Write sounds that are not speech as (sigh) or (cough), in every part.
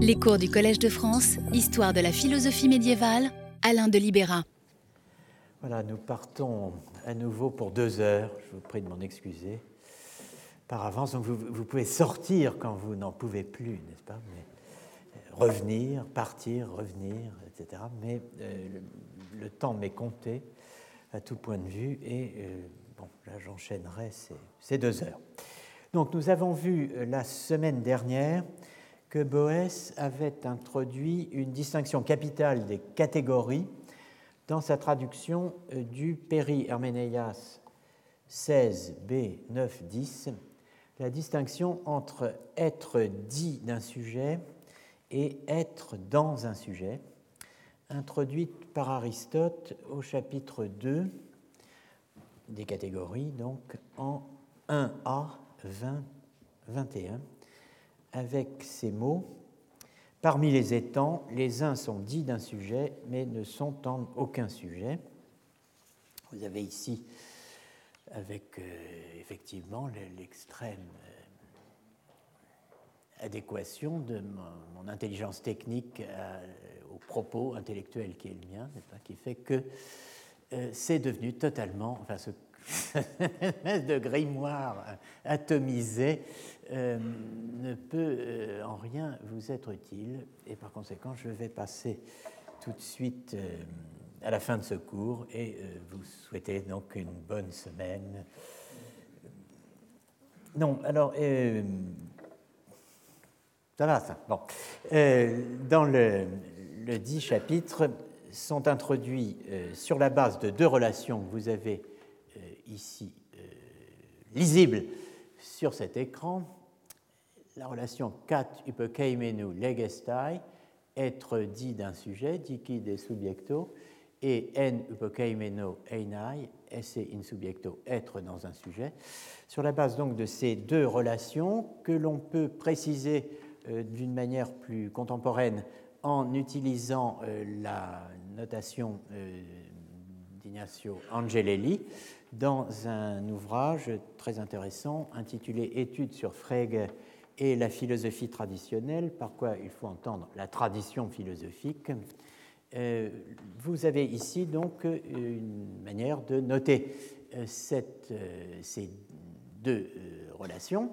Les cours du Collège de France, Histoire de la philosophie médiévale, Alain de Libéra. Voilà, nous partons à nouveau pour deux heures. Je vous prie de m'en excuser par avance. Donc vous, pouvez sortir quand vous n'en pouvez plus, n'est-ce pas? Mais euh, revenir, partir, revenir, etc. Mais euh, le, temps m'est compté à tout point de vue et euh, bon, là j'enchaînerai ces, ces, deux heures. Donc nous avons vu la semaine dernière que Boès avait introduit une distinction capitale des catégories dans sa traduction euh, du Péri Herménéas 16b 9-10, la distinction entre être dit d'un sujet et être dans un sujet, introduite par Aristote au chapitre 2 des catégories, donc en 1a 20 21 avec ces mots. Parmi les étangs, les uns sont dits d'un sujet, mais ne sont en aucun sujet. Vous avez ici, avec euh, effectivement l'extrême euh, adéquation de mon, intelligence technique euh, au propos intellectuel qui est le mien, qui fait que c'est devenu totalement, (laughs) de grimoire atomisé euh, ne peut euh, en rien vous être utile. Et par conséquent, je vais passer tout de suite euh, à la fin de ce cours et vous souhaiter donc une bonne semaine. Non, alors, ça va ça. Bon. dans le, le dit chapitre sont introduits sur la base de deux relations que vous avez ici lisibles sur cet écran la relation kat hypokeimenu legestai, être dit d'un sujet, diki de subjecto, et en hypokeimeno einai, esse in subjecto, être dans un sujet. Sur la base donc de ces deux relations, que l'on peut préciser euh, d'une manière plus contemporaine en utilisant euh, la notation euh, d'Ignacio Angelelli dans un ouvrage très intéressant intitulé Études sur Frege et la philosophie traditionnelle, par quoi il faut entendre la tradition philosophique. Euh, vous avez ici donc une manière de noter euh, euh, ces deux relations.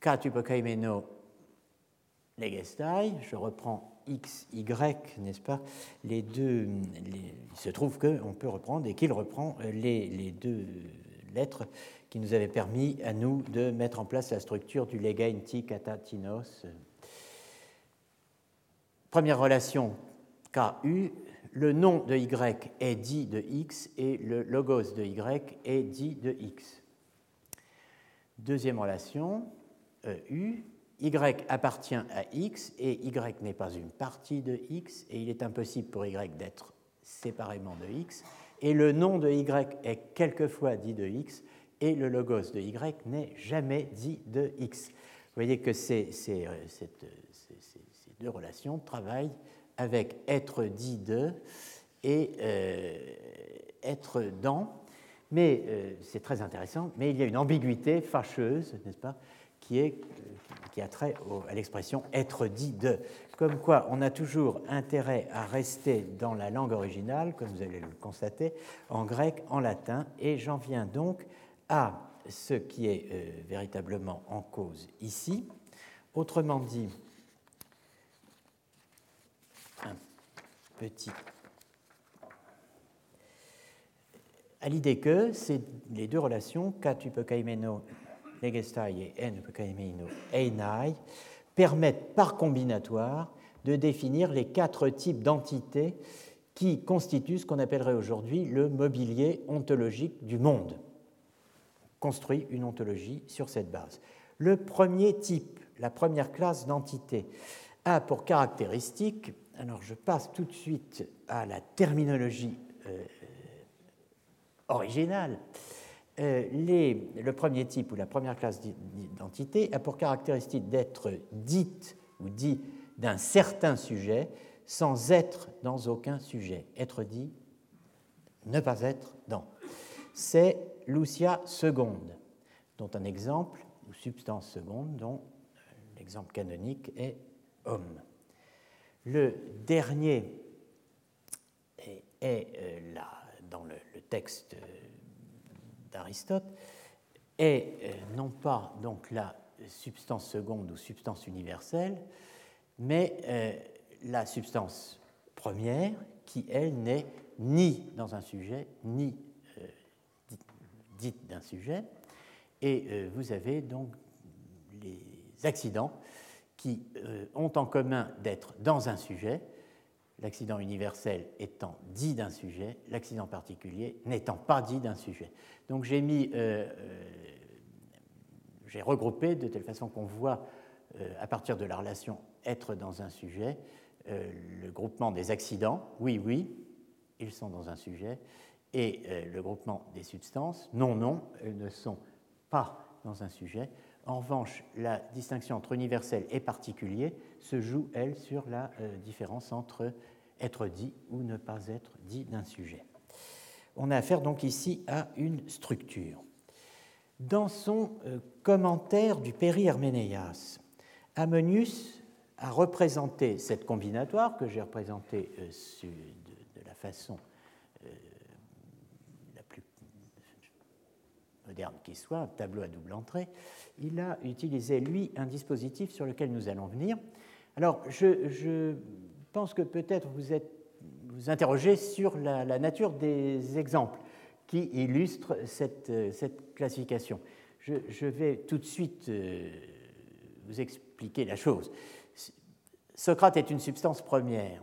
Katupokaimeno legestai, je reprends x, y, n'est-ce pas Les deux, il se trouve qu'on peut reprendre et qu'il reprend les, deux lettres qui nous avait permis à nous de mettre en place la structure du lega inti kata tinos. Première relation KU, le nom de Y est dit de X et le logos de Y est dit de X. Deuxième relation, EU, Y appartient à X et Y n'est pas une partie de X et il est impossible pour Y d'être séparément de X. Et le nom de Y est quelquefois dit de X et le logos de y n'est jamais dit de x. Vous voyez que ces, euh, ces, deux relations travaillent avec être dit de et euh, être dans, mais euh, c'est très intéressant, mais il y a une ambiguïté fâcheuse, n'est-ce pas, qui, est, qui a trait à l'expression être dit de. Comme quoi, on a toujours intérêt à rester dans la langue originale, comme vous allez le constater, en grec, en latin, et j'en viens donc à ce qui est euh, véritablement en cause ici. Autrement dit, un petit. À l'idée que c'est les deux relations, katupokaimeno negestai et en einai, permettent par combinatoire de définir les quatre types d'entités qui constituent ce qu'on appellerait aujourd'hui le mobilier ontologique du monde construit une ontologie sur cette base. Le premier type, la première classe d'entité, a pour caractéristique, alors je passe tout de suite à la terminologie euh, originale, les, le premier type ou la première classe d'identité a pour caractéristique d'être dite ou dit d'un certain sujet sans être dans aucun sujet. Être dit, ne pas être dans. C'est Lucia seconde, dont un exemple, ou substance seconde, dont euh, l'exemple canonique est homme. Le dernier est, euh, là, dans le, texte d'Aristote, est euh, non pas donc la substance seconde ou substance universelle, mais euh, la substance première qui, elle, n'est ni dans un sujet, ni dite d'un sujet. Et vous avez donc les accidents qui euh, ont en commun d'être dans un sujet, l'accident universel étant dit d'un sujet, l'accident particulier n'étant pas dit d'un sujet. Donc j'ai mis, euh, euh, j'ai regroupé de telle façon qu'on voit à partir de la relation être dans un sujet le groupement des accidents, oui, oui, ils sont dans un sujet, et le groupement des substances, non, non, elles ne sont pas dans un sujet, en revanche, la distinction entre universel et particulier se joue, elle, sur la euh, différence entre être dit ou ne pas être dit d'un sujet. On a affaire donc ici à une structure. Dans son euh, commentaire du Péri-Herménéas, Ammonius a représenté cette combinatoire que j'ai représentée euh, de, la façon la plus moderne qui soit, un tableau à double entrée, il a utilisé, lui, un dispositif sur lequel nous allons venir. Alors, je, pense que peut-être vous êtes vous interrogez sur la, nature des exemples qui illustrent cette, cette classification. Je, vais tout de suite euh, vous expliquer la chose. Socrate est une substance première.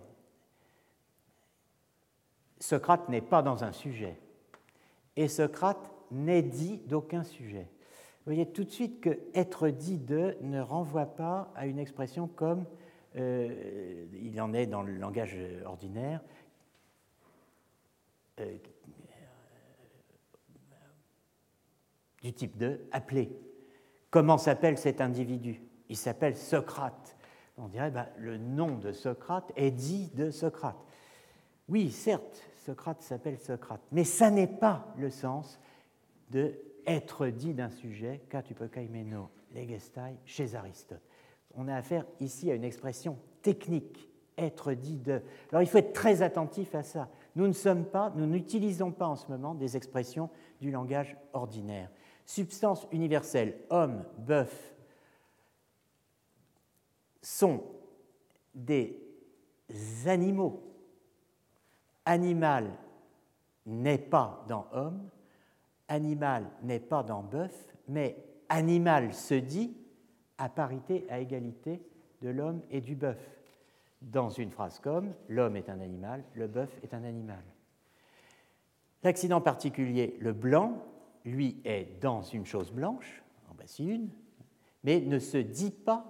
Socrate n'est pas dans un sujet. Et Socrate n'est dit d'aucun sujet. Vous voyez tout de suite que être dit de ne renvoie pas à une expression comme euh, il en est dans le langage ordinaire, euh, du type de appeler. Comment s'appelle cet individu? Il s'appelle Socrate. On dirait ben, le nom de Socrate est dit de Socrate. Oui, certes, Socrate s'appelle Socrate, mais ça n'est pas le sens de être dit d'un sujet, katupokaimeno legestai, chez Aristote. On a affaire ici à une expression technique, être dit de. Alors il faut être très attentif à ça. Nous ne sommes pas, nous n'utilisons pas en ce moment des expressions du langage ordinaire. Substance universelle, homme, bœuf, sont des animaux. Animal n'est pas dans homme, animal n'est pas dans bœuf, mais animal se dit à parité, à égalité de l'homme et du bœuf. Dans une phrase comme l'homme est un animal, le bœuf est un animal. L'accident particulier, le blanc, lui est dans une chose blanche, en voici une, mais ne se dit pas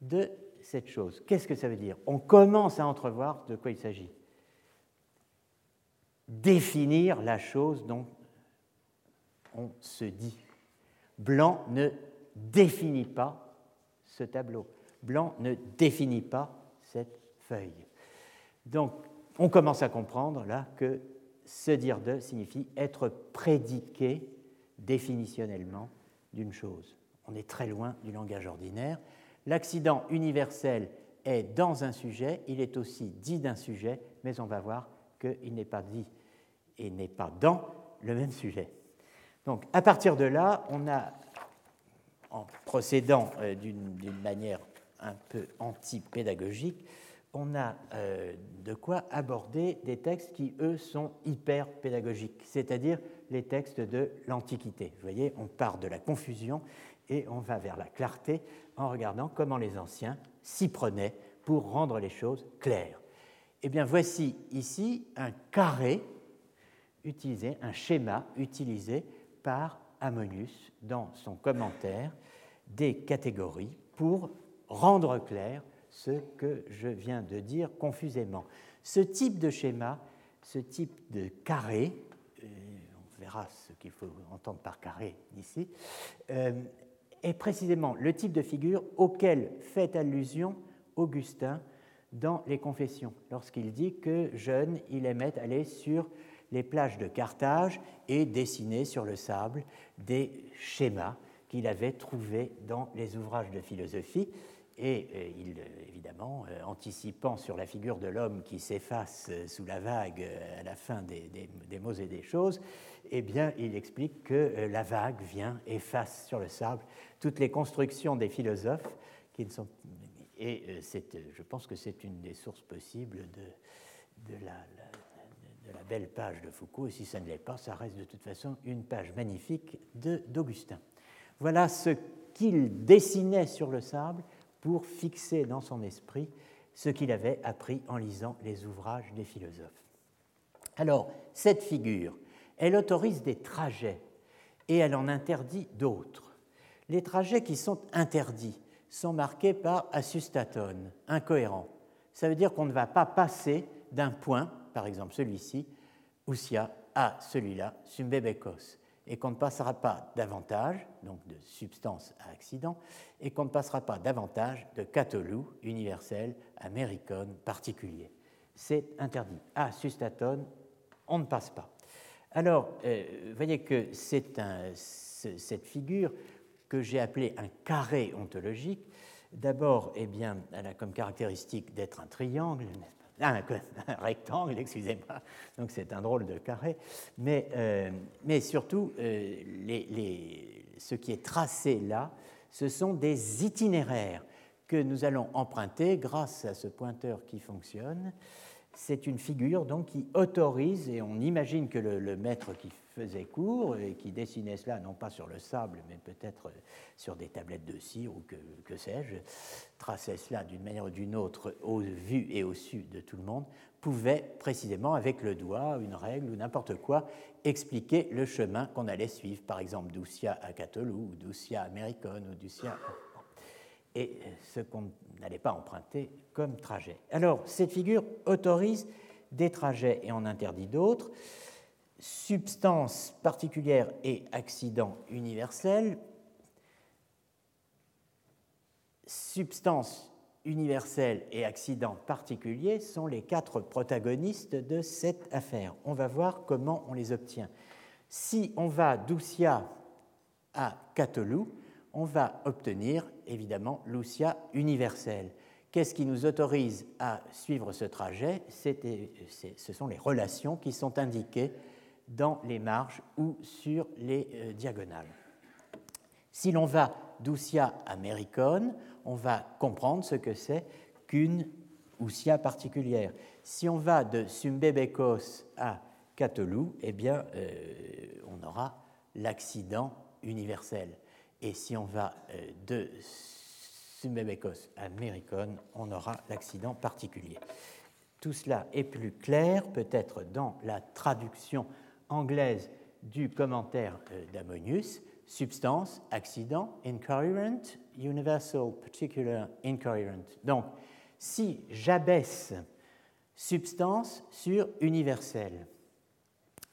de cette chose. Qu'est-ce que ça veut dire? On commence à entrevoir de quoi il s'agit. Définir la chose dont on se dit. Blanc ne définit pas ce tableau. Blanc ne définit pas cette feuille. Donc, on commence à comprendre là que se dire de signifie être prédiqué définitionnellement d'une chose. On est très loin du langage ordinaire. L'accident universel est dans un sujet, il est aussi dit d'un sujet, mais on va voir qu'il n'est pas dit et n'est pas dans le même sujet. Donc, à partir de là, on a, en procédant euh, d'une manière un peu anti-pédagogique, on a euh, de quoi aborder des textes qui, eux, sont hyper pédagogiques, c'est-à-dire les textes de l'Antiquité. Vous voyez, on part de la confusion et on va vers la clarté en regardant comment les anciens s'y prenaient pour rendre les choses claires. Eh bien, voici ici un carré utilisé, un schéma utilisé par Ammonius dans son commentaire des catégories pour rendre clair ce que je viens de dire confusément. Ce type de schéma, ce type de carré, euh, on verra ce qu'il faut entendre par carré ici, euh, est précisément le type de figure auquel fait allusion Augustin dans les Confessions, lorsqu'il dit que jeune, il aimait aller sur les plages de Carthage et dessiner sur le sable des schémas qu'il avait trouvés dans les ouvrages de philosophie. et euh, il, évidemment, anticipant sur la figure de l'homme qui s'efface sous la vague à la fin des, des, mots et des choses, eh bien, il explique que la vague vient, efface sur le sable toutes les constructions des philosophes qui ne sont. Et je pense que c'est une des sources possibles de, de la de la belle page de Foucault, et si ça ne l'est pas, ça reste de toute façon une page magnifique d'Augustin. Voilà ce qu'il dessinait sur le sable pour fixer dans son esprit ce qu'il avait appris en lisant les ouvrages des philosophes. Alors, cette figure, elle autorise des trajets et elle en interdit d'autres. Les trajets qui sont interdits sont marqués par asustatone, incohérent. Ça veut dire qu'on ne va pas passer d'un point par exemple celui-ci, Oussia, à celui-là, Sumbebekos, et qu'on ne passera pas davantage, donc de substance à accident, et qu'on ne passera pas davantage de catolou, universel, américone, particulier. C'est interdit. À sustatone, on ne passe pas. Alors, euh, vous voyez que c'est cette figure que j'ai appelée un carré ontologique. D'abord, eh elle a comme caractéristique d'être un triangle, (laughs) un, rectangle, excusez-moi, donc c'est un drôle de carré, mais, euh, mais surtout, euh, les, ce qui est tracé là, ce sont des itinéraires que nous allons emprunter grâce à ce pointeur qui fonctionne. C'est une figure donc qui autorise, et on imagine que le maître qui faisait cours et qui dessinait cela non pas sur le sable, mais peut-être sur des tablettes de cire ou que, sais-je, traçait cela d'une manière ou d'une autre au vu et au su de tout le monde, pouvait précisément avec le doigt, une règle ou n'importe quoi, expliquer le chemin qu'on allait suivre, par exemple d'Oussia à Catolou, ou d'Oussia à Méricone, ou d'Oussia et ce qu'on n'allait pas emprunter comme trajet. Alors, cette figure autorise des trajets et en interdit d'autres substance particulière et accident universel, substance universelle et accident particulier sont les quatre protagonistes de cette affaire. On va voir comment on les obtient. Si on va d'Oussia à Catelou, on va obtenir évidemment l'Oussia universelle. Qu'est-ce qui nous autorise à suivre ce trajet? Ce sont les relations qui sont indiquées dans les marges ou sur les euh, diagonales. Si l'on va d'Oussia à Méricone, on va comprendre ce que c'est qu'une Oussia particulière. Si on va de Sumbebekos à Catelou, eh bien, euh, on aura l'accident universel. Et si on va euh, de Sumbebekos à Méricone, on aura l'accident particulier. Tout cela est plus clair peut-être dans la traduction anglaise du commentaire euh, d'Ammonius, substance, accident, incoherent, universal, particular, incoherent. Donc, si j'abaisse substance sur universel,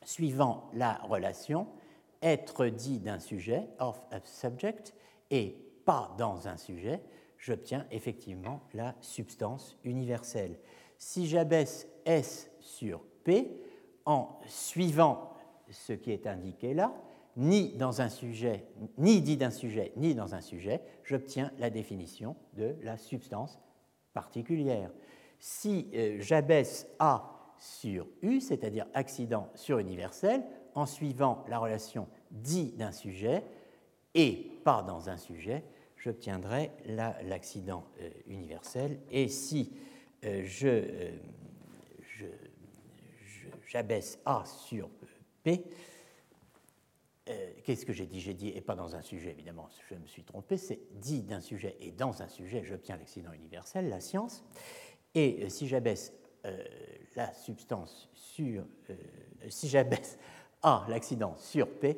suivant la relation être dit d'un sujet, of a subject, et pas dans un sujet, j'obtiens effectivement la substance universelle. Si j'abaisse S sur P, en suivant ce qui est indiqué là, ni dans un sujet, ni dit d'un sujet, ni dans un sujet, j'obtiens la définition de la substance particulière. Si euh, j'abaisse A sur U, c'est-à-dire accident sur universel, en suivant la relation dit d'un sujet et pas dans un sujet, j'obtiendrai l'accident euh, universel. Et si euh, je, je j'abaisse A sur P, euh, qu'est-ce que j'ai dit? J'ai dit, et pas dans un sujet, évidemment, je me suis trompé, c'est dit d'un sujet et dans un sujet, j'obtiens l'accident universel, la science. Et euh, si j'abaisse euh, la substance sur. si j'abaisse (laughs) A, l'accident, sur P,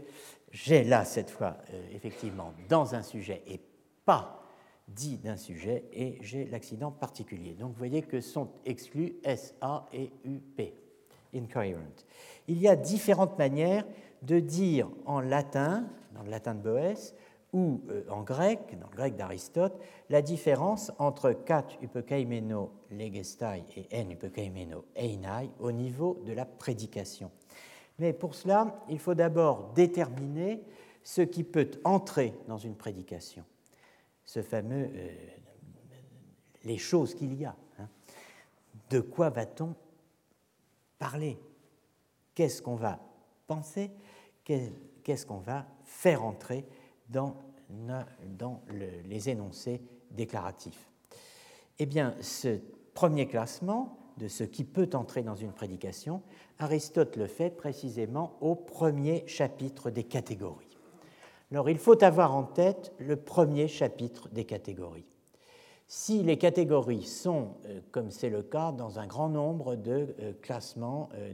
j'ai là, cette fois, effectivement, dans un sujet et pas dit d'un sujet, et j'ai l'accident particulier. Donc vous voyez que sont exclus S, A et U, P incoherent. Il y a différentes manières de dire en latin, dans le latin de Boès, ou euh, en grec, dans le grec d'Aristote, la différence entre kat upekeimeno legestai et en upekeimeno einai au niveau de la prédication. Mais pour cela, il faut d'abord déterminer ce qui peut entrer dans une prédication. Ce fameux, euh, les choses qu'il y a. Hein. De quoi va-t-on parler Qu'est-ce qu'on va penser? Qu'est-ce qu'on va faire entrer dans, les énoncés déclaratifs? Eh bien, ce premier classement de ce qui peut entrer dans une prédication, Aristote le fait précisément au premier chapitre des catégories. Alors il faut avoir en tête le premier chapitre des catégories. Si les catégories sont, euh, comme c'est le cas dans un grand nombre de euh, classements euh,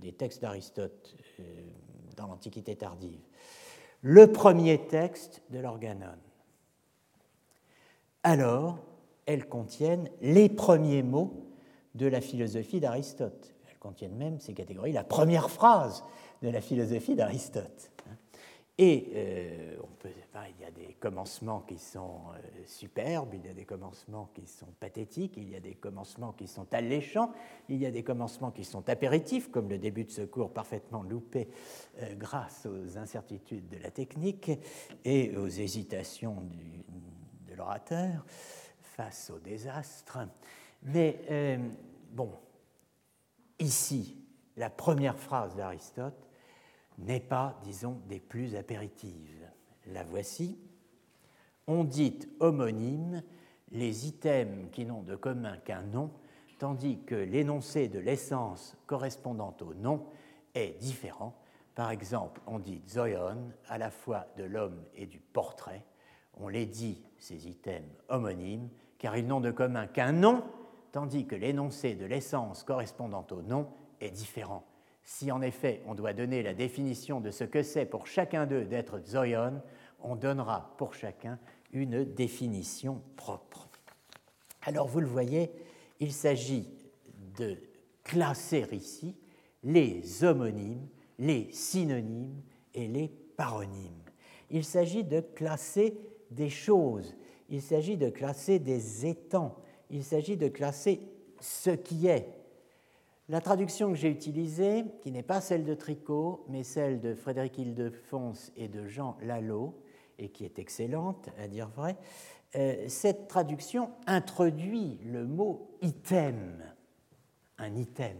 des textes d'Aristote dans l'Antiquité tardive, le premier texte de l'organon, alors elles contiennent les premiers mots de la philosophie d'Aristote. Elles contiennent même, ces catégories, la première phrase de la philosophie d'Aristote. Et euh, on peut, il y a des commencements qui sont euh, superbes, il y a des commencements qui sont pathétiques, il y a des commencements qui sont alléchants, il y a des commencements qui sont apéritifs, comme le début de ce cours parfaitement loupé euh, grâce aux incertitudes de la technique et aux hésitations de l'orateur face au désastre. Mais bon, ici, la première phrase d'Aristote n'est pas, disons, des plus apéritives. La voici. On dit homonyme les items qui n'ont de commun qu'un nom, tandis que l'énoncé de l'essence correspondant au nom est différent. Par exemple, on dit zoion à la fois de l'homme et du portrait. On les dit, ces items homonymes, car ils n'ont de commun qu'un nom, tandis que l'énoncé de l'essence correspondant au nom est différent. Si en effet on doit donner la définition de ce que c'est pour chacun d'eux d'être zoion, on donnera pour chacun une définition propre. Alors vous le voyez, il s'agit de classer ici les homonymes, les synonymes et les paronymes. Il s'agit de classer des choses, il s'agit de classer des étangs, il s'agit de classer ce qui est, la traduction que j'ai utilisée, qui n'est pas celle de Tricot, mais celle de Frédéric Ildefonse et de Jean Lalo, et qui est excellente, à dire vrai, euh, cette traduction introduit le mot item, un item.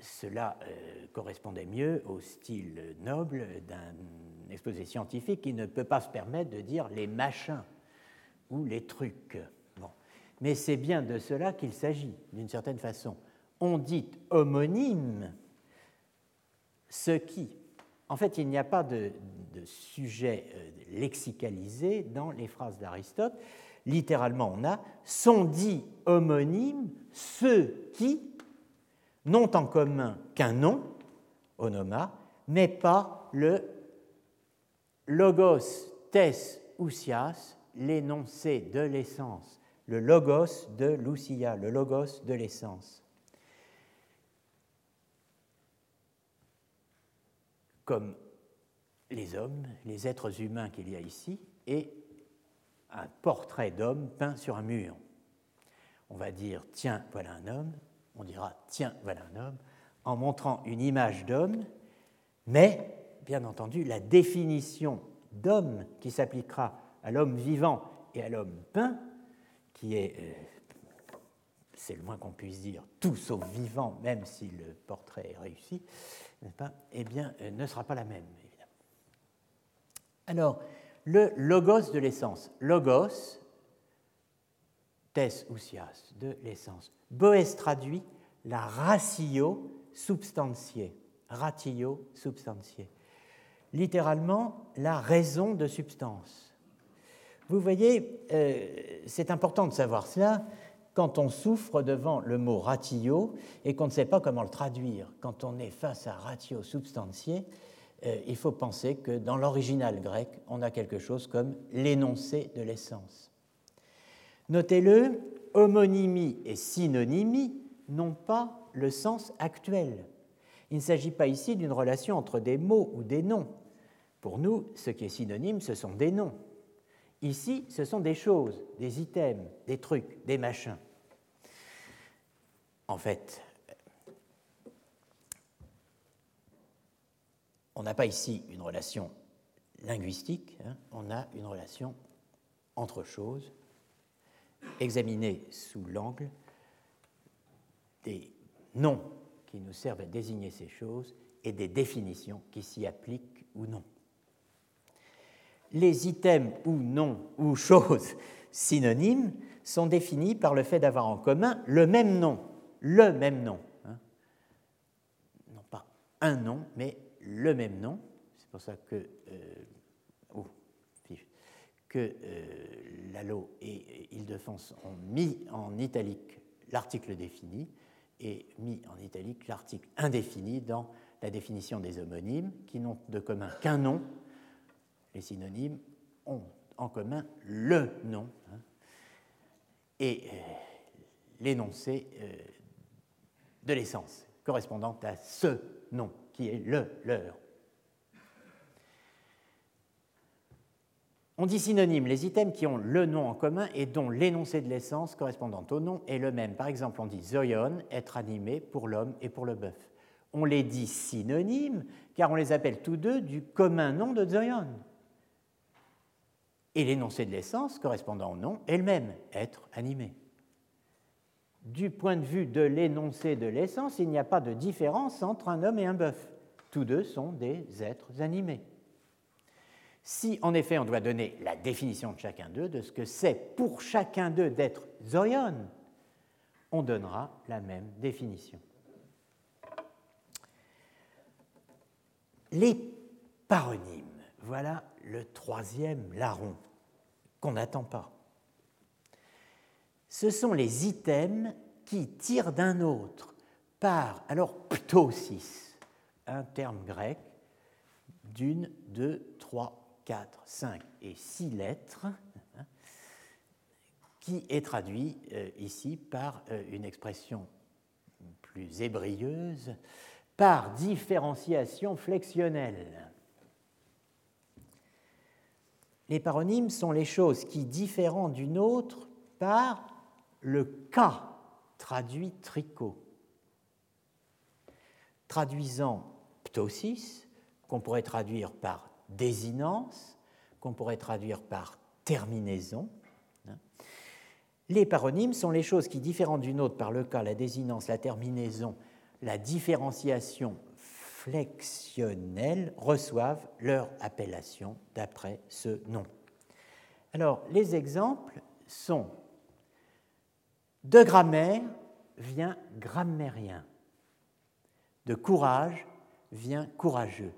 Cela euh, correspondait mieux au style noble d'un exposé scientifique qui ne peut pas se permettre de dire les machins ou les trucs. Mais c'est bien de cela qu'il s'agit, d'une certaine façon. On dit homonyme ce qui. En fait, il n'y a pas de, sujet euh, lexicalisé dans les phrases d'Aristote. Littéralement, on a sont dit homonyme ceux qui n'ont en commun qu'un nom, onoma, mais pas le logos tes ousias, l'énoncé de l'essence le logos de l'ousia, le logos de l'essence. Comme les hommes, les êtres humains qu'il y a ici, et un portrait d'homme peint sur un mur. On va dire tiens, voilà un homme, on dira tiens, voilà un homme, en montrant une image d'homme, mais bien entendu, la définition d'homme qui s'appliquera à l'homme vivant et à l'homme peint qui est, euh, c'est le moins qu'on puisse dire, tout sauf vivant, même si le portrait est réussi, pas? Eh bien, euh, ne sera pas la même, évidemment. Alors, le logos de l'essence. Logos, tes ousias, de l'essence. Boès traduit la ratio substantiée. Ratio substantiée. Littéralement, la raison de substance. Vous voyez, euh, c'est important de savoir cela quand on souffre devant le mot ratio et qu'on ne sait pas comment le traduire. Quand on est face à ratio substantié, euh, il faut penser que dans l'original grec, on a quelque chose comme l'énoncé de l'essence. Notez-le, homonymie et synonymie n'ont pas le sens actuel. Il ne s'agit pas ici d'une relation entre des mots ou des noms. Pour nous, ce qui est synonyme, ce sont des noms. Ici, ce sont des choses, des items, des trucs, des machins. En fait, on n'a pas ici une relation linguistique, hein, on a une relation entre choses, examiner sous l'angle des noms qui nous servent à désigner ces choses et des définitions qui s'y appliquent ou non. Les items ou noms ou (laughs) choses synonymes sont définis par le fait d'avoir en commun le même nom, le même nom. Hein. Non pas un nom, mais le même nom. C'est pour ça que, euh, oh, que euh, Lalo et Île-de-France ont mis en italique l'article défini et mis en italique l'article indéfini dans la définition des homonymes qui n'ont de commun qu'un nom. Les synonymes ont en commun le nom hein, et euh, l'énoncé euh, de l'essence correspondant à ce nom qui est le leur. On dit synonyme les items qui ont le nom en commun et dont l'énoncé de l'essence correspondant au nom est le même. Par exemple, on dit zoion, être animé pour l'homme et pour le bœuf. On les dit synonymes car on les appelle tous deux du commun nom de zoion. Et l'énoncé de l'essence correspondant au nom est le même, être animé. Du point de vue de l'énoncé de l'essence, il n'y a pas de différence entre un homme et un bœuf. Tous deux sont des êtres animés. Si en effet on doit donner la définition de chacun d'eux, de ce que c'est pour chacun d'eux d'être zoion, on donnera la même définition. Les paronymes, voilà le troisième larron qu'on n'attend pas. Ce sont les items qui tirent d'un autre par, alors ptosis, un terme grec d'une, deux, trois, 4, 5 et 6 lettres, hein, qui est traduit euh, ici par euh, une expression plus ébrieuse, par différenciation flexionnelle. Les paronymes sont les choses qui différent d'une autre par le cas traduit tricot. Traduisant ptosis, qu'on pourrait traduire par désinence, qu'on pourrait traduire par terminaison. Hein. Les paronymes sont les choses qui, différentes d'une autre par le cas, la désinence, la terminaison, la différenciation flexionnelle, reçoivent leur appellation d'après ce nom. Alors, les exemples sont de grammaire vient grammairien, de courage vient courageux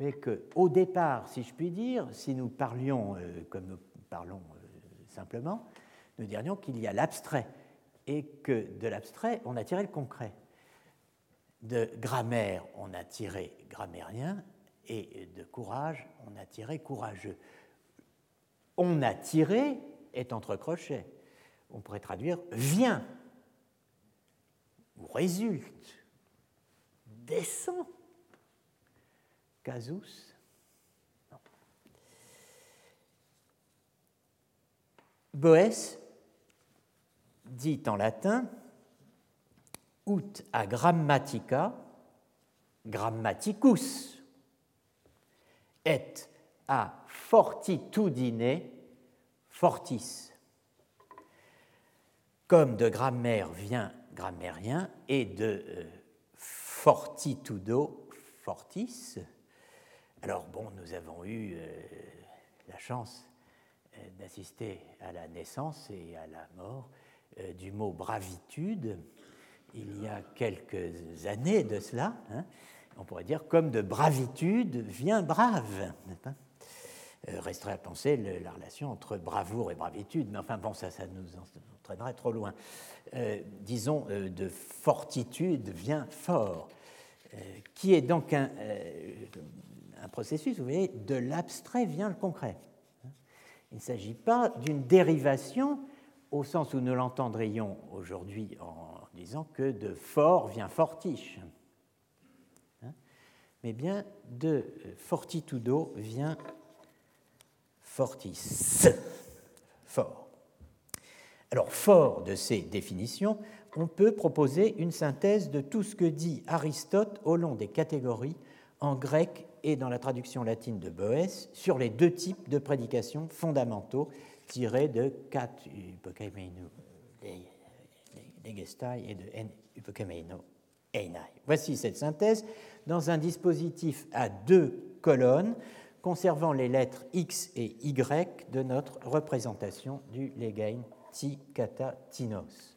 mais qu'au départ, si je puis dire, si nous parlions euh, comme nous parlons euh, simplement, nous dirions qu'il y a l'abstrait et que de l'abstrait, on a tiré le concret. De grammaire, on a tiré grammairien et de courage, on a tiré courageux. On a tiré est entre crochets. On pourrait traduire vient ou résulte, descend Casus? Boès dit en latin a grammatica grammaticus et a fortitudine fortis. Comme de grammaire vient grammairien et de euh, fortitudo fortis, alors bon, nous avons eu euh, la chance euh, d'assister à la naissance et à la mort du mot bravitude il y a quelques années de cela. Hein. on pourrait dire comme de bravitude vient brave. resterait à penser la relation entre bravoure et bravitude, mais enfin bon, ça, ça nous entraînerait trop loin. disons, de fortitude vient fort, qui est donc un, un processus, vous voyez, de l'abstrait vient le concret. Il ne s'agit pas d'une dérivation au sens où nous l'entendrions aujourd'hui en disant que de fort vient fortiche, hein, mais bien de fortitudo vient fortis, fort. Alors, fort de ces définitions, on peut proposer une synthèse de tout ce que dit Aristote au long des catégories en grec et dans la traduction latine de Boès sur les deux types de prédications fondamentaux tiré de kat et de n hypokameino einai. Voici cette synthèse dans un dispositif à deux colonnes conservant les lettres X et Y de notre représentation du legain ti kata tinos.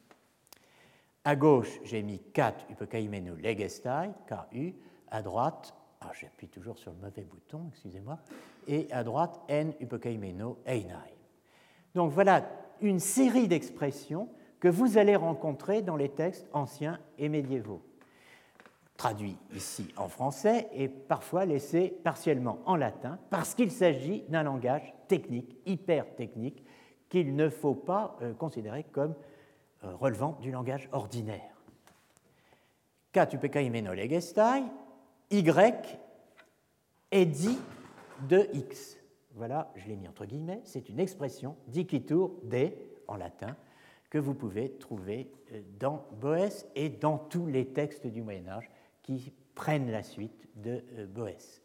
À gauche, j'ai mis kat hypokaimenu legestai, KU. À droite, ah, j'appuie toujours sur le mauvais bouton, excusez-moi, et à droite, n hypokaimeno einai. Donc voilà une série d'expressions que vous allez rencontrer dans les textes anciens et médiévaux traduit ici en français et parfois laissé partiellement en latin, parce qu'il s'agit d'un langage technique, hyper technique, qu'il ne faut pas euh, considérer comme euh, relevant du langage ordinaire. Legestai, Y est dit de X. Voilà, je l'ai mis entre guillemets, c'est une expression dicitur de en latin que vous pouvez trouver euh, dans Boès et dans tous les textes du Moyen Âge qui prennent la suite de euh, Boès.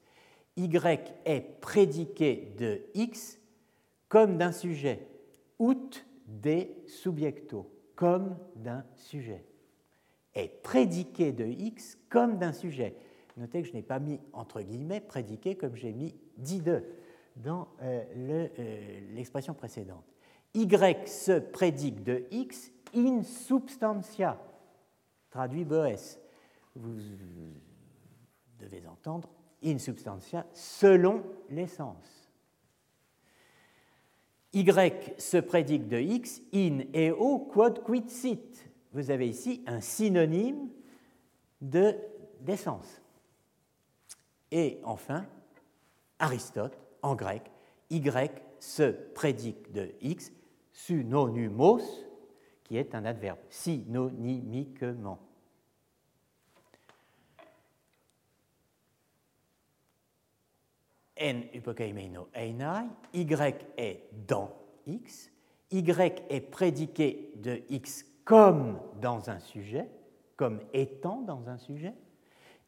Y est prédiqué de X comme d'un sujet, ut des subjecto, comme d'un sujet. Est prédiqué de X comme d'un sujet. Notez que je n'ai pas mis entre guillemets prédiqué comme j'ai mis dit de dans euh, l'expression précédente. Y se prédique de X in substantia, traduit Boès vous devez entendre in substantia selon l'essence. Y se prédique de X in eo quod quid sit. Vous avez ici un synonyme de d'essence. Et enfin, Aristote, en grec, Y se prédique de X synonymos, qui est un adverbe, synonymiquement. n hypokaimeno einai, y est dans x, y est prédiqué de x comme dans un sujet, comme étant dans un sujet,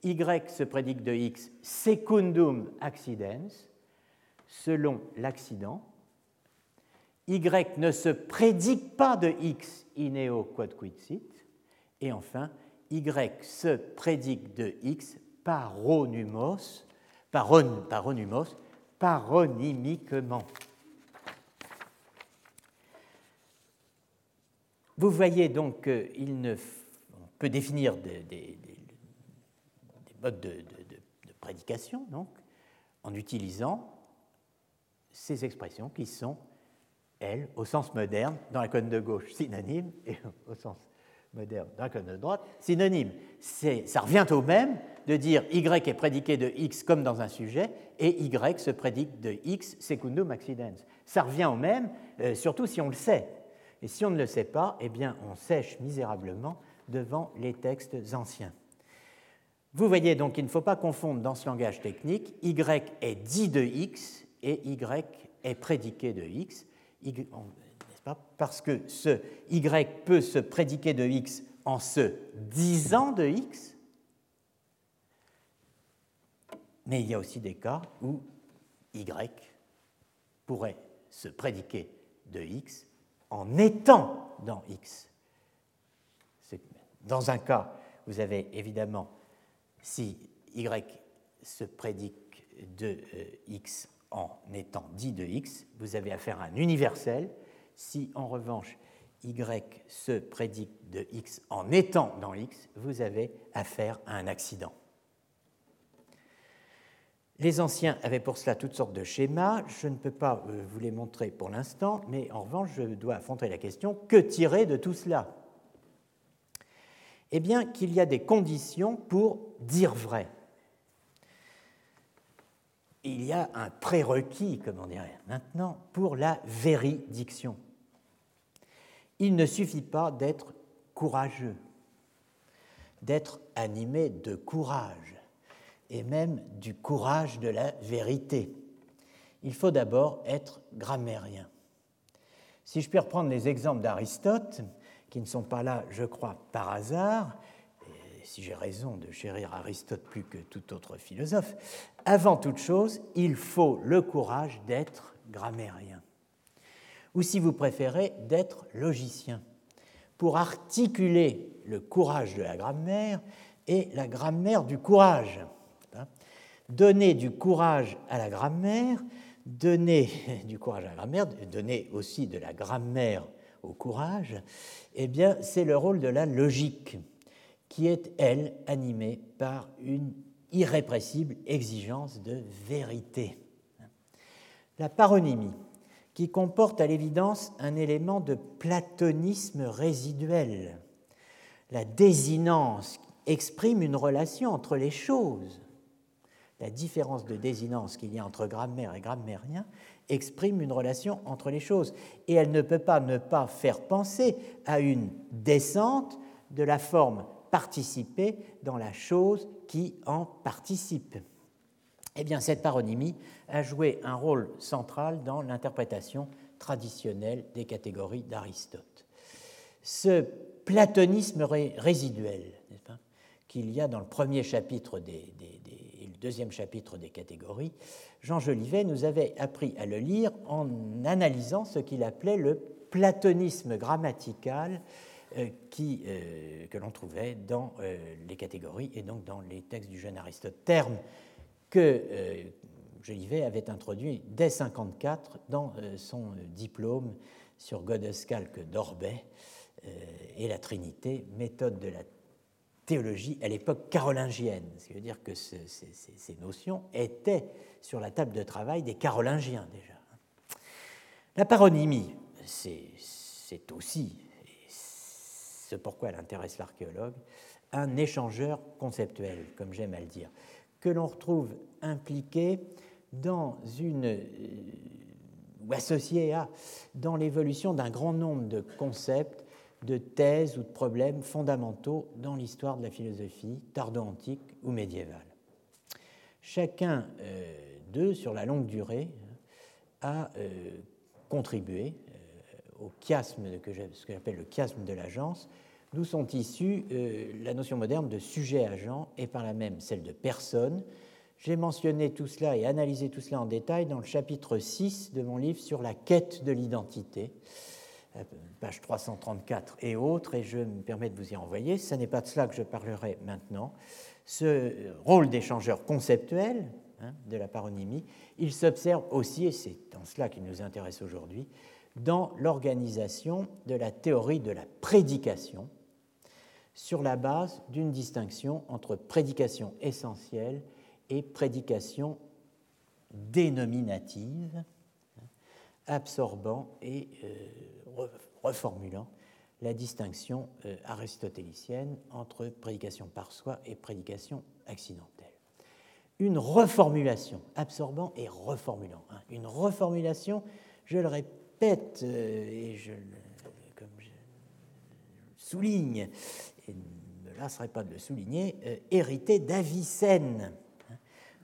y se prédique de x secundum accidens, selon l'accident, y ne se prédique pas de x ineo quod quid sit, et enfin, y se prédique de x paronumos, paron, paronymos, paronymiquement. Vous voyez donc qu'il ne peut définir des, modes de, prédication donc, en utilisant ces expressions qui sont, elles, au sens moderne, dans la colonne de gauche, synonymes, et (laughs) au sens moderne dans la colonne de droite, synonymes. Ça revient au même de dire y est prédiqué de x comme dans un sujet et y se prédique de x secundum accidens. Ça revient au même, euh, surtout si on le sait. Et si on ne le sait pas, eh bien, on sèche misérablement devant les textes anciens. Vous voyez donc qu'il ne faut pas confondre dans ce langage technique, y est dit de x et y est prédiqué de x. pas? Parce que ce y peut se prédiquer de x en se disant de x, mais il y a aussi des cas où Y pourrait se prédiquer de X en étant dans X. Dans un cas, vous avez évidemment, si Y se prédique de euh, X en étant dit de X, vous avez affaire à un universel. Si en revanche Y se prédique de X en étant dans X, vous avez affaire à un accident. Les anciens avaient pour cela toutes sortes de schémas. Je ne peux pas euh, vous les montrer pour l'instant, mais en revanche, je dois affronter la question que tirer de tout cela? Eh bien, qu'il y a des conditions pour dire vrai. Il y a un prérequis, comme on dirait maintenant, pour la véridiction. Il ne suffit pas d'être courageux, d'être animé de courage et même du courage de la vérité. Il faut d'abord être grammairien. Si je puis reprendre les exemples d'Aristote, qui ne sont pas là, je crois, par hasard, si j'ai raison de chérir Aristote plus que tout autre philosophe, avant toute chose, il faut le courage d'être grammairien. ou si vous préférez, d'être logicien, pour articuler le courage de la grammaire et la grammaire du courage. Donner du courage à la grammaire, donner (laughs) du courage à la grammaire, donner aussi de la grammaire au courage, eh bien, c'est le rôle de la logique, qui est, elle, animée par une irrépressible exigence de vérité. La paronymie, qui comporte à l'évidence un élément de platonisme résiduel. La désinence exprime une relation entre les choses. La différence de désinence qu'il y a entre grammaire et grammairien exprime une relation entre les choses. Et elle ne peut pas ne pas faire penser à une descente de la forme participée dans la chose qui en participe. Eh bien, cette paronymie a joué un rôle central dans l'interprétation traditionnelle des catégories d'Aristote. Ce platonisme résiduel qu'il y a dans le premier chapitre des, et le deuxième chapitre des catégories, Jean Jolivet nous avait appris à le lire en analysant ce qu'il appelait le platonisme grammatical qui, euh, que l'on trouvait dans euh, les catégories et donc dans les textes du jeune Aristote. Terme que Jolivet avait introduit dès 1954 dans son diplôme sur Godescalque d'Orbet et la Trinité, méthode de la théologie à l'époque carolingienne, ce qui veut dire que ces, notions étaient sur la table de travail des carolingiens déjà. La paronymie, c'est aussi, ce pourquoi elle intéresse l'archéologue, un échangeur conceptuel, comme j'aime à le dire, que l'on retrouve impliqué dans une euh, ou associé à dans l'évolution d'un grand nombre de concepts de thèses ou de problèmes fondamentaux dans l'histoire de la philosophie tardo-antique ou médiévale. Chacun euh, d'eux, sur la longue durée, a euh, contribué au chiasme, que ce que j'appelle le chiasme de l'agence, d'où sont issues la notion moderne de sujet-agent et par là même celle de personne. J'ai mentionné tout cela et analysé tout cela en détail dans le chapitre 6 de mon livre sur la quête de l'identité, page 334 et autres, et je me permets de vous y envoyer. Ce n'est pas de cela que je parlerai maintenant. Ce rôle d'échangeur conceptuel hein, de la paronymie, il s'observe aussi, et c'est en cela qu'il nous intéresse aujourd'hui, dans l'organisation de la théorie de la prédication, sur la base d'une distinction entre prédication essentielle et prédication dénominative, absorbant et euh, reformulant la distinction euh, aristotélicienne entre prédication par soi et prédication accidentelle. Une reformulation, absorbant et reformulant. Hein. Une reformulation, je le répète euh, et je, comme souligne, et ne me lasserai pas de le souligner, euh, hérité d'Avicenne, hein,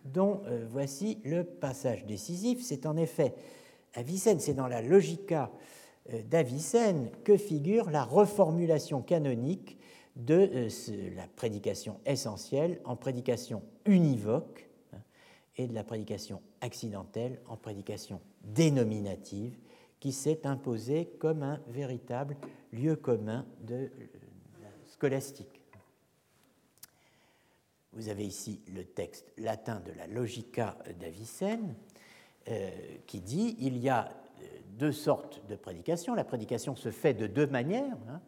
dont voici le passage décisif. C'est en effet, Avicenne, c'est dans la Logica euh, d'Avicenne que figure la reformulation canonique de euh, la prédication essentielle en prédication univoque hein, et de la prédication accidentelle en prédication dénominative qui s'est imposée comme un véritable lieu commun de euh, scolastique. Vous avez ici le texte latin de la Logica d'Avicenne qui dit il y a deux sortes de prédication. La prédication se fait de deux manières, hein,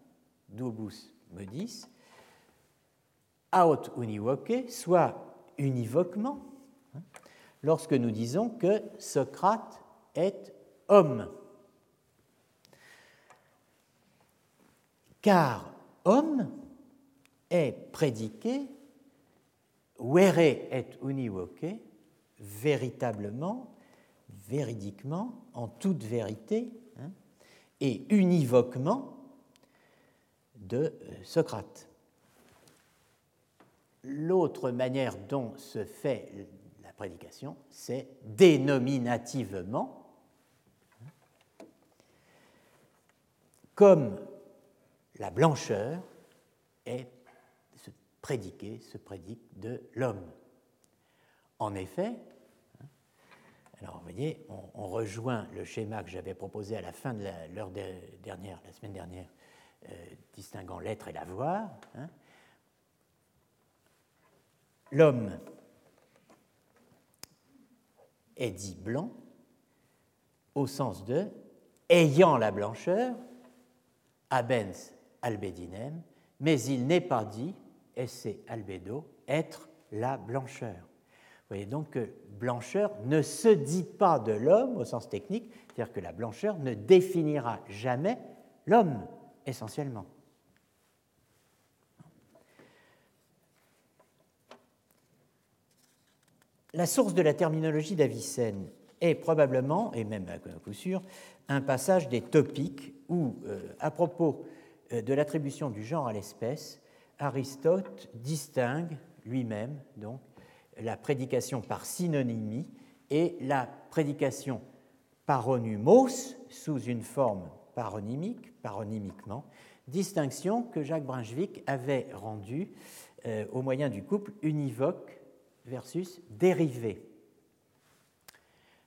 dubus modis, aut univoque, soit univoquement, hein, lorsque nous disons que Socrate est homme. Car homme est prédiqué, vere et univoque, véritablement véridiquement, en toute vérité, hein, et univoquement de euh, Socrate. L'autre manière dont se fait la prédication, c'est dénominativement, hein, comme la blancheur est se prédiquer, se prédique de l'homme. En effet, Alors, vous voyez, on, rejoint le schéma que j'avais proposé à la fin de l'heure dernière, la semaine dernière, euh, distinguant l'être et l'avoir. Hein. L'homme est dit blanc au sens de ayant la blancheur, abens albedinem, mais il n'est pas dit, esse albedo, être la blancheur. Vous voyez donc que blancheur ne se dit pas de l'homme au sens technique, c'est-à-dire que la blancheur ne définira jamais l'homme essentiellement. La source de la terminologie d'Avicenne est probablement, et même à coup sûr, un passage des topiques où, euh, à propos de l'attribution du genre à l'espèce, Aristote distingue lui-même donc la prédication par synonymie et la prédication paronymos sous une forme paronymique, paronymiquement, distinction que Jacques Brunswick avait rendue euh, au moyen du couple univoque versus dérivé.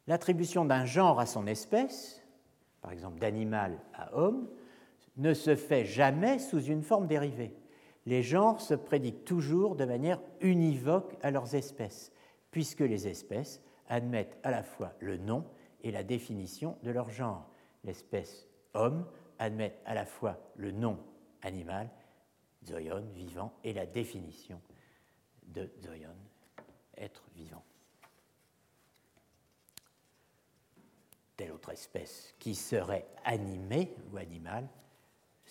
L'attribution d'un genre à son espèce, par exemple d'animal à homme, ne se fait jamais sous une forme dérivée. Les genres se prédiquent toujours de manière univoque à leurs espèces, puisque les espèces admettent à la fois le nom et la définition de leur genre. L'espèce homme admet à la fois le nom animal, zoion, vivant, et la définition de zoion, être vivant. Telle autre espèce qui serait animée ou animale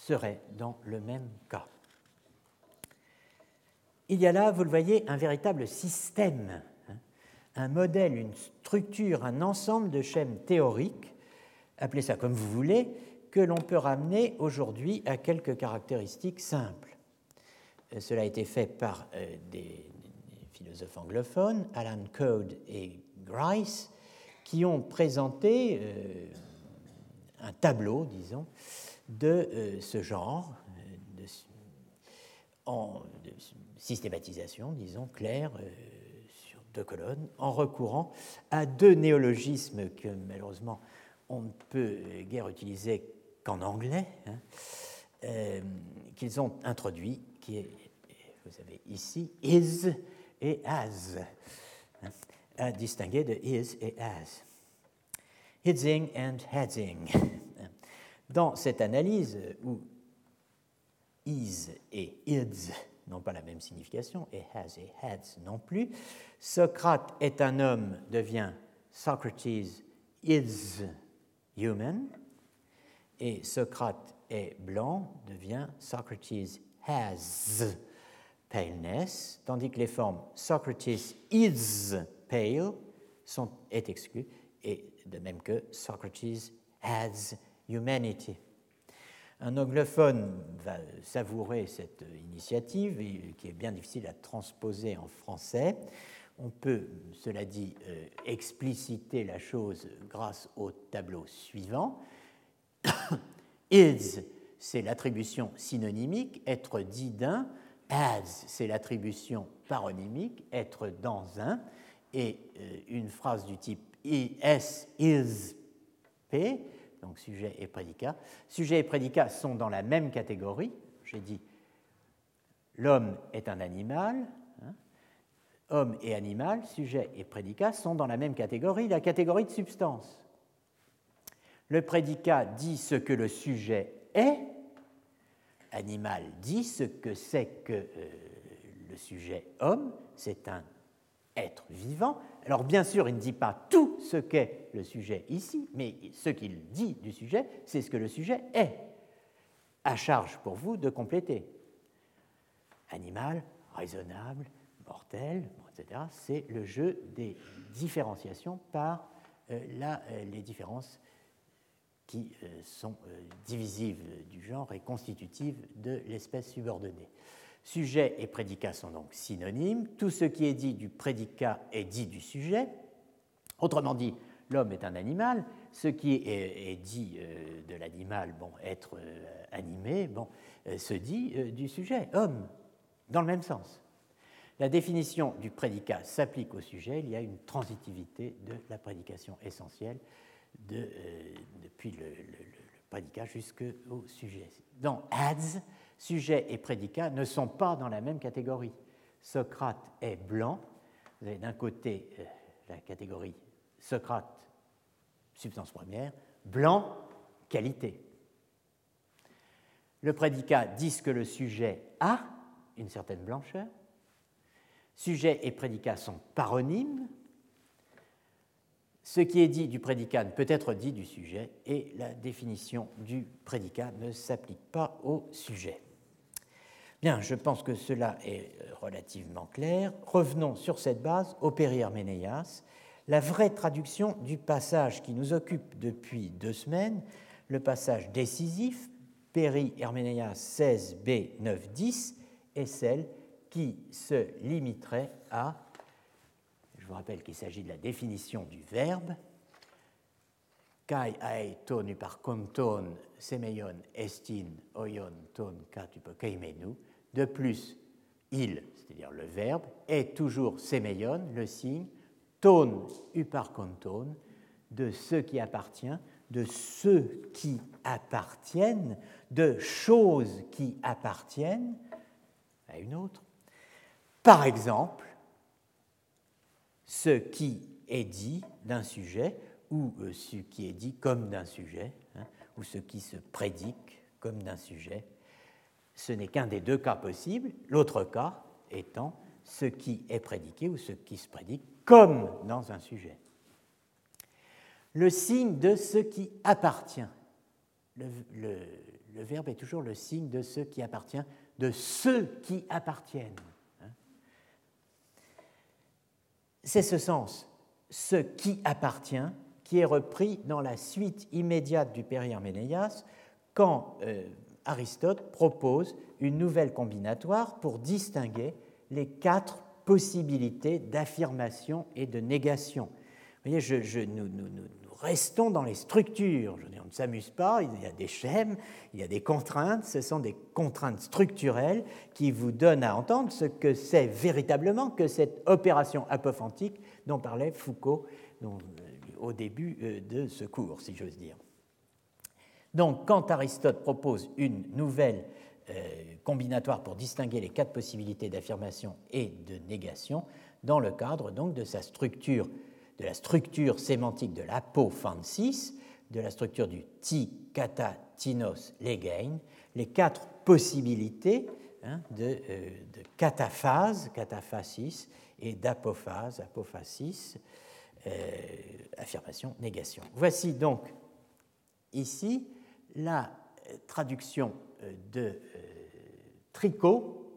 serait dans le même cas. Il y a là, vous le voyez, un véritable système, hein, un modèle, une structure, un ensemble de schèmes théoriques, appelez ça comme vous voulez, que l'on peut ramener aujourd'hui à quelques caractéristiques simples. Euh, cela a été fait par euh, des, philosophes anglophones, Alan Code et Grice, qui ont présenté euh, un tableau, disons, de ce genre, de, en systématisation, disons, claire, sur deux colonnes, en recourant à deux néologismes que malheureusement on ne peut guère utiliser qu'en anglais, hein, euh, qu'ils ont introduit, qui est, vous savez ici, is et as, hein, à distinguer de is et as. Hidzing and headzing. (laughs) Dans cette analyse où is et ids n'ont pas la même signification, et has et heads non plus, Socrate est un homme devient Socrates is human, et Socrate est blanc devient Socrates has paleness, tandis que les formes Socrates is pale sont est exclues, et de même que Socrates has Un anglophone va savourer cette initiative, qui est bien difficile à transposer en français. On peut, cela dit, euh, expliciter la chose grâce au tableau suivant. (coughs) Is, c'est l'attribution synonymique, être dit d'un. As, c'est l'attribution paronymique, être dans un. Et euh, une phrase du type S is P, donc sujet et prédicat. Sujet et prédicat sont dans la même catégorie. J'ai dit l'homme est un animal. Hein. Homme et animal, sujet et prédicat sont dans la même catégorie, la catégorie de substance. Le prédicat dit ce que le sujet est, animal dit ce que c'est que euh, le sujet homme, c'est un être vivant. Alors bien sûr, il ne dit pas tout ce qu'est le sujet ici, mais ce qu'il dit du sujet, c'est ce que le sujet est. À charge pour vous de compléter. Animal, raisonnable, mortel, etc. C'est le jeu des différenciations par euh, euh, les différences qui euh, sont divisives du genre et constitutives de l'espèce subordonnée. Sujet et prédicat sont donc synonymes. Tout ce qui est dit du prédicat est dit du sujet. Autrement dit, l'homme est un animal. Ce qui est, dit euh, de l'animal, bon, être animé, bon, se dit du sujet, homme, dans le même sens. la définition du prédicat s'applique au sujet, il y a une transitivité de la prédication essentielle de, euh, depuis le, prédicat jusqu'au sujet. Dans ads, sujet et prédicat ne sont pas dans la même catégorie. Socrate est blanc. Vous avez d'un côté euh, la catégorie Socrate, substance première, blanc, qualité. Le prédicat dit que le sujet a une certaine blancheur. Sujet et prédicat sont paronymes. Ce qui est dit du prédicat ne peut être dit du sujet et la définition du prédicat ne s'applique pas au sujet. Bien, je pense que cela est relativement clair. Revenons sur cette base au Péri-Herménéas, la vraie traduction du passage qui nous occupe depuis deux semaines, le passage décisif, Péri-Herménéas 16b 9-10, est celle qui se limiterait à, je vous rappelle qu'il s'agit de la définition du verbe, kai ai ton par konton semeion estin oion ton keimenu. De plus, il, c'est-à-dire le verbe, est toujours semeion, le signe, ton upar konton, de ce qui appartient, de ceux qui appartiennent, de choses qui appartiennent à une autre. Par exemple, ce qui est dit d'un sujet ou euh, ce qui est dit comme d'un sujet, hein, ou ce qui se prédique comme d'un sujet. Ce n'est qu'un des deux cas possibles, l'autre cas étant ce qui est prédiqué ou ce qui se prédique comme dans un sujet. Le signe de ce qui appartient. Le, verbe est toujours le signe de ce qui appartient, de ceux qui appartiennent. C'est ce sens, ce qui appartient, qui est repris dans la suite immédiate du Périherménéas quand euh, Aristote propose une nouvelle combinatoire pour distinguer les quatre possibilités d'affirmation et de négation. Vous voyez, je, nous, restons dans les structures. on ne s'amuse pas, il y a des schèmes, il y a des contraintes. Ce sont des contraintes structurelles qui vous donnent à entendre ce que c'est véritablement que cette opération apophantique dont parlait Foucault euh, au début euh, de ce cours, si j'ose dire. Donc, quand Aristote propose une nouvelle euh, combinatoire pour distinguer les quatre possibilités d'affirmation et de négation, dans le cadre donc de sa structure de la structure sémantique de l'apophansis, de la structure du ti, kata, tinos, legein, les quatre possibilités hein, de, euh, de, cataphase, cataphasis, et d'apophase, apophasis, euh, affirmation, négation. Voici donc ici la traduction euh, de Tricot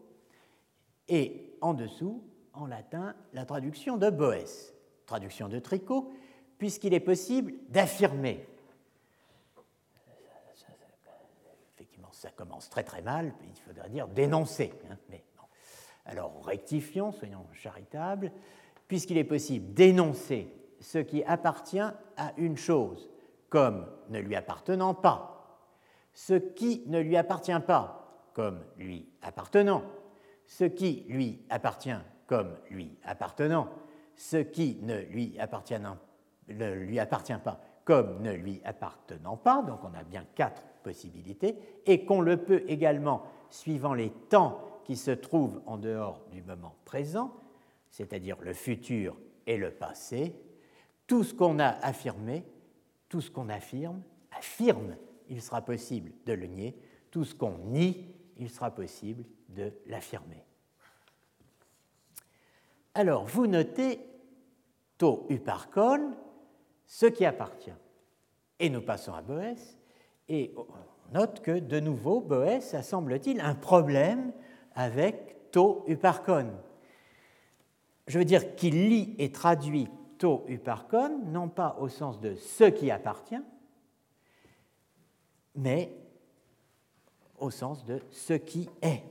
et en dessous, en latin, la traduction de Boès traduction de Tricot, puisqu'il est possible d'affirmer. Effectivement, ça commence très très mal, il faudrait dire dénoncer. Hein, mais Alors rectifions, soyons charitables, puisqu'il est possible d'énoncer ce qui appartient à une chose comme ne lui appartenant pas, ce qui ne lui appartient pas comme lui appartenant, ce qui lui appartient comme lui appartenant, ce qui ne lui, appartient, pas comme ne lui appartenant pas, donc on a bien quatre possibilités, et qu'on le peut également suivant les temps qui se trouvent en dehors du moment présent, c'est-à-dire le futur et le passé, tout ce qu'on a affirmé, tout ce qu'on affirme, affirme, il sera possible de le nier, tout ce qu'on nie, il sera possible de l'affirmer. Alors, vous notez to uparkon, ce qui appartient. Et nous passons à Boès, et on note que de nouveau, Boès a, semble-t-il, un problème avec to uparkon. Je veux dire qu'il lit et traduit to uparkon, non pas au sens de ce qui appartient, mais au sens de ce qui est.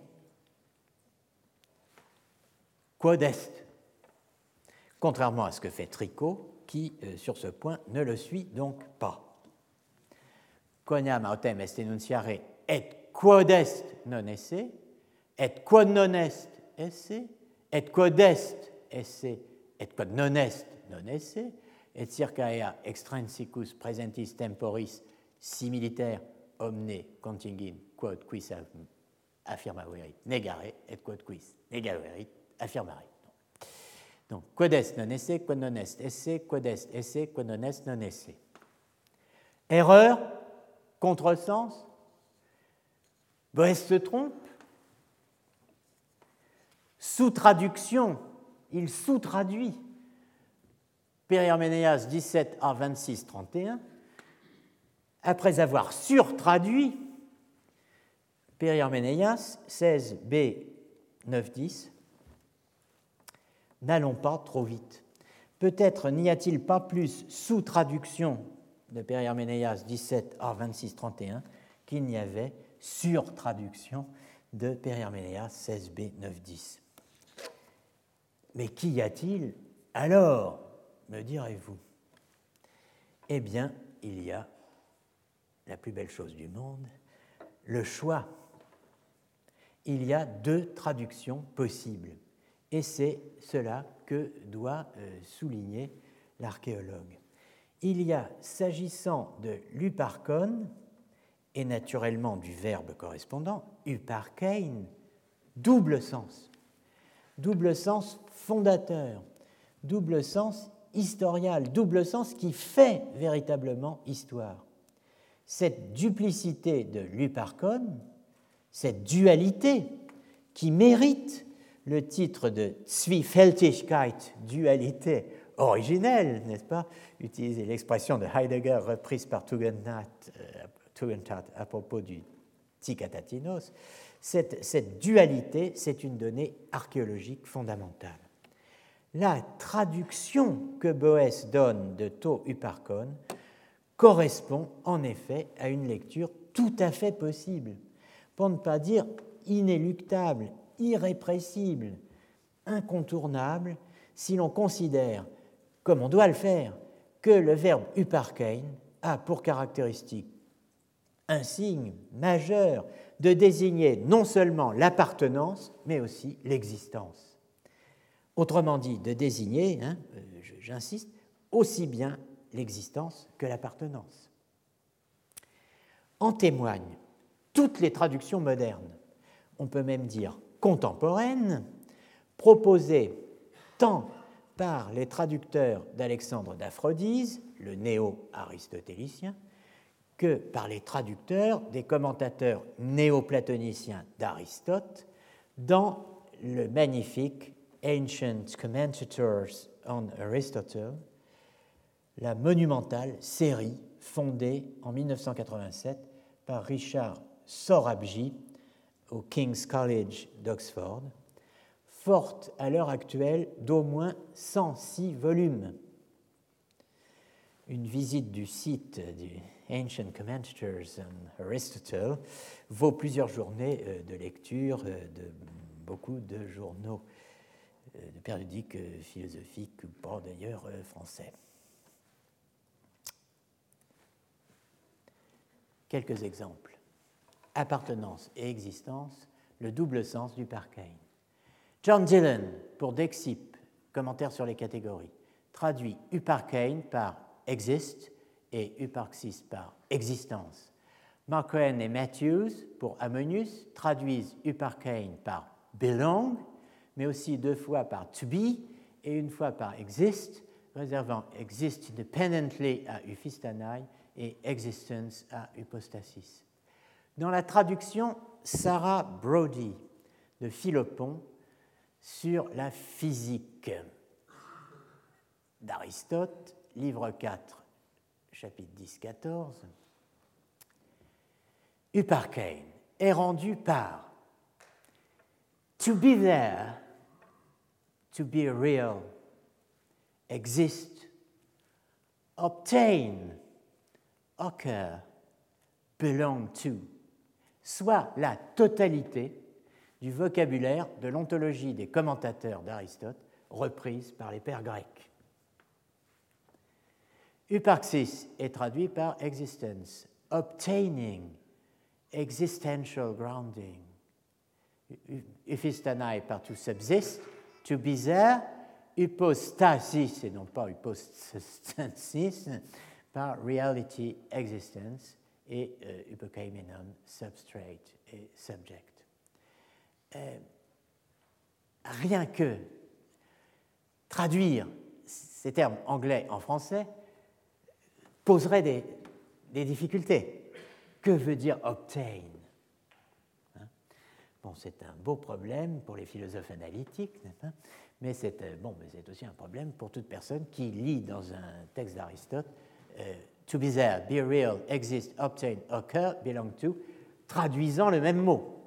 Quod est contrairement à ce que fait Tricot, qui, euh, sur ce point, ne le suit donc pas. Quoniam autem est enunciare et quod est non esse, et quod non est esse, et quod est esse? Et quod non est non esse? Et circa ea extrinsicus presentis temporis similiter omne contingin quod quis affirmaverit negare et quod quis negaverit affirmare. Donc, quod est non esse, quod non est esse, quod est esse, quod non est non esse. Erreur, contresens, Boès se trompe. Sous-traduction, il sous-traduit. Périherménéas 17 a 26, 31. Après avoir surtraduit, Périherménéas 16 b 9, 10. N'allons pas trop vite. Peut-être n'y a-t-il pas plus sous-traduction de Périherménéas 17 a 26, 31 qu'il n'y avait sur-traduction de Périherménéas 16b 9-10. Mais qu'y a-t-il alors, me direz-vous? Eh bien, il y a la plus belle chose du monde, le choix. Il y a deux traductions possibles, et c'est cela que doit euh, souligner l'archéologue. Il y a, s'agissant de l'Uparcon, et naturellement du verbe correspondant, uparkein, double sens. Double sens fondateur, double sens historial, double sens qui fait véritablement histoire. Cette duplicité de l'uparkon, cette dualité qui mérite le titre de Zwiefältigkeit, dualité originelle, n'est-ce pas? Utiliser l'expression de Heidegger reprise par Tugendhat euh, à propos du Ticatatinos, cette, dualité, c'est une donnée archéologique fondamentale. La traduction que Boès donne de To Uparkon correspond en effet à une lecture tout à fait possible, pour ne pas dire inéluctable, irrépressible, incontournable, si l'on considère, comme on doit le faire, que le verbe uparkein a pour caractéristique un signe majeur de désigner non seulement l'appartenance, mais aussi l'existence. Autrement dit, de désigner, hein, euh, j'insiste, aussi bien l'existence que l'appartenance. En témoignent toutes les traductions modernes, on peut même dire contemporaines, proposées tant par les traducteurs d'Alexandre d'Aphrodise, le néo-aristotélicien, que par les traducteurs des commentateurs néoplatoniciens d'Aristote dans le magnifique Ancient Commentators on Aristotle, la monumentale série fondée en 1987 par Richard Sorabji au King's College d'Oxford, forte à l'heure actuelle d'au moins 106 volumes. Une visite du site du Ancient Commentators on Aristotle vaut plusieurs journées euh, de lecture euh, de beaucoup de journaux, euh, de périodiques philosophiques ou d'ailleurs français. Quelques exemples. Appartenance et existence, le double sens du Parkane. John Dillon, pour Dexip, commentaire sur les catégories, traduit Uparkane par exist et Uparxis par existence. Mark et Matthews, pour Ammonius, traduisent Uparkane par belong, mais aussi deux fois par to be et une fois par exist, réservant exist independently à Uphistanae et existence à hypostasis. Dans la traduction, Sarah Brody de Philopon sur la physique d'Aristote, livre 4, chapitre 10-14, Uparkein est rendu par to be there, to be real, exist, obtain, occur, belong to, soit la totalité du vocabulaire de l'ontologie des commentateurs d'Aristote reprise par les pères grecs. Uparxis est traduit par existence, obtaining, existential grounding. Uphistanae par to subsist, to be there, hypostasis et non pas hypostasis, par reality existence et euh, substrate et subject. Euh, rien que traduire ces termes anglais en français poserait des, difficultés. Que veut dire obtain? Hein? Bon, c'est un beau problème pour les philosophes analytiques, mais c'est euh, aussi un problème pour toute personne qui lit dans un texte d'Aristote euh, to be there, be real, exist, obtain, occur, belong to, traduisant le même mot.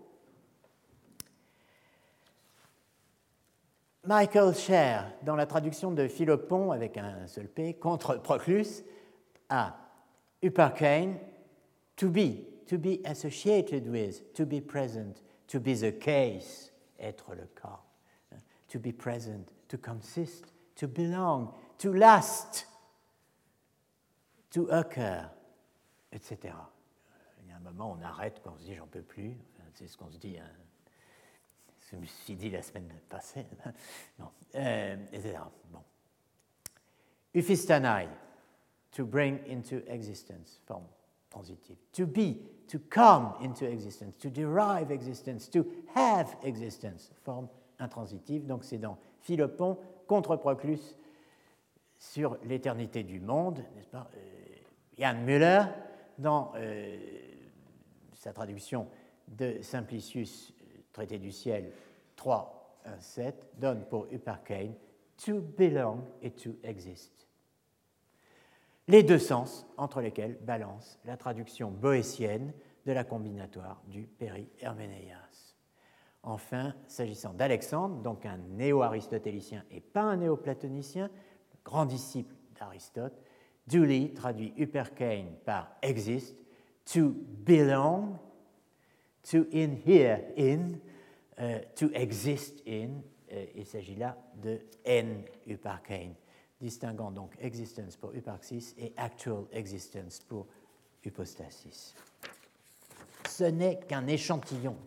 Michael Scher, dans la traduction de Philopon avec un seul P, contre Proclus, a Uppercane, to be, to be associated with, to be present, to be the case, être le cas, to be present, to consist, to belong, to last, to occur, etc. Il y a un moment, on arrête quand on se dit j'en peux plus. c'est ce qu'on se dit, hein. ce que je me suis dit la semaine passée. non. Euh, etc. Bon. Uphistanai, to bring into existence, forme transitive. To be, to come into existence, to derive existence, to have existence, forme intransitive. Donc c'est dans Philopon contre Proclus sur l'éternité du monde, n'est-ce pas? Euh, Jan Müller, dans euh, sa traduction de Simplicius, traité du ciel 3, 1, 7, donne pour Uppercane to belong et to exist. Les deux sens entre lesquels balance la traduction boétienne de la combinatoire du Péri-Herménéas. Enfin, s'agissant d'Alexandre, donc un néo-aristotélicien et pas un néo-platonicien, grand disciple d'Aristote, Dooley traduit Uppercane par exist, to belong, to inhere in, uh, to exist in. Uh, il s'agit là de N Uppercane, distinguant donc existence pour Uparxis et actual existence pour hypostasis. Ce n'est qu'un échantillon.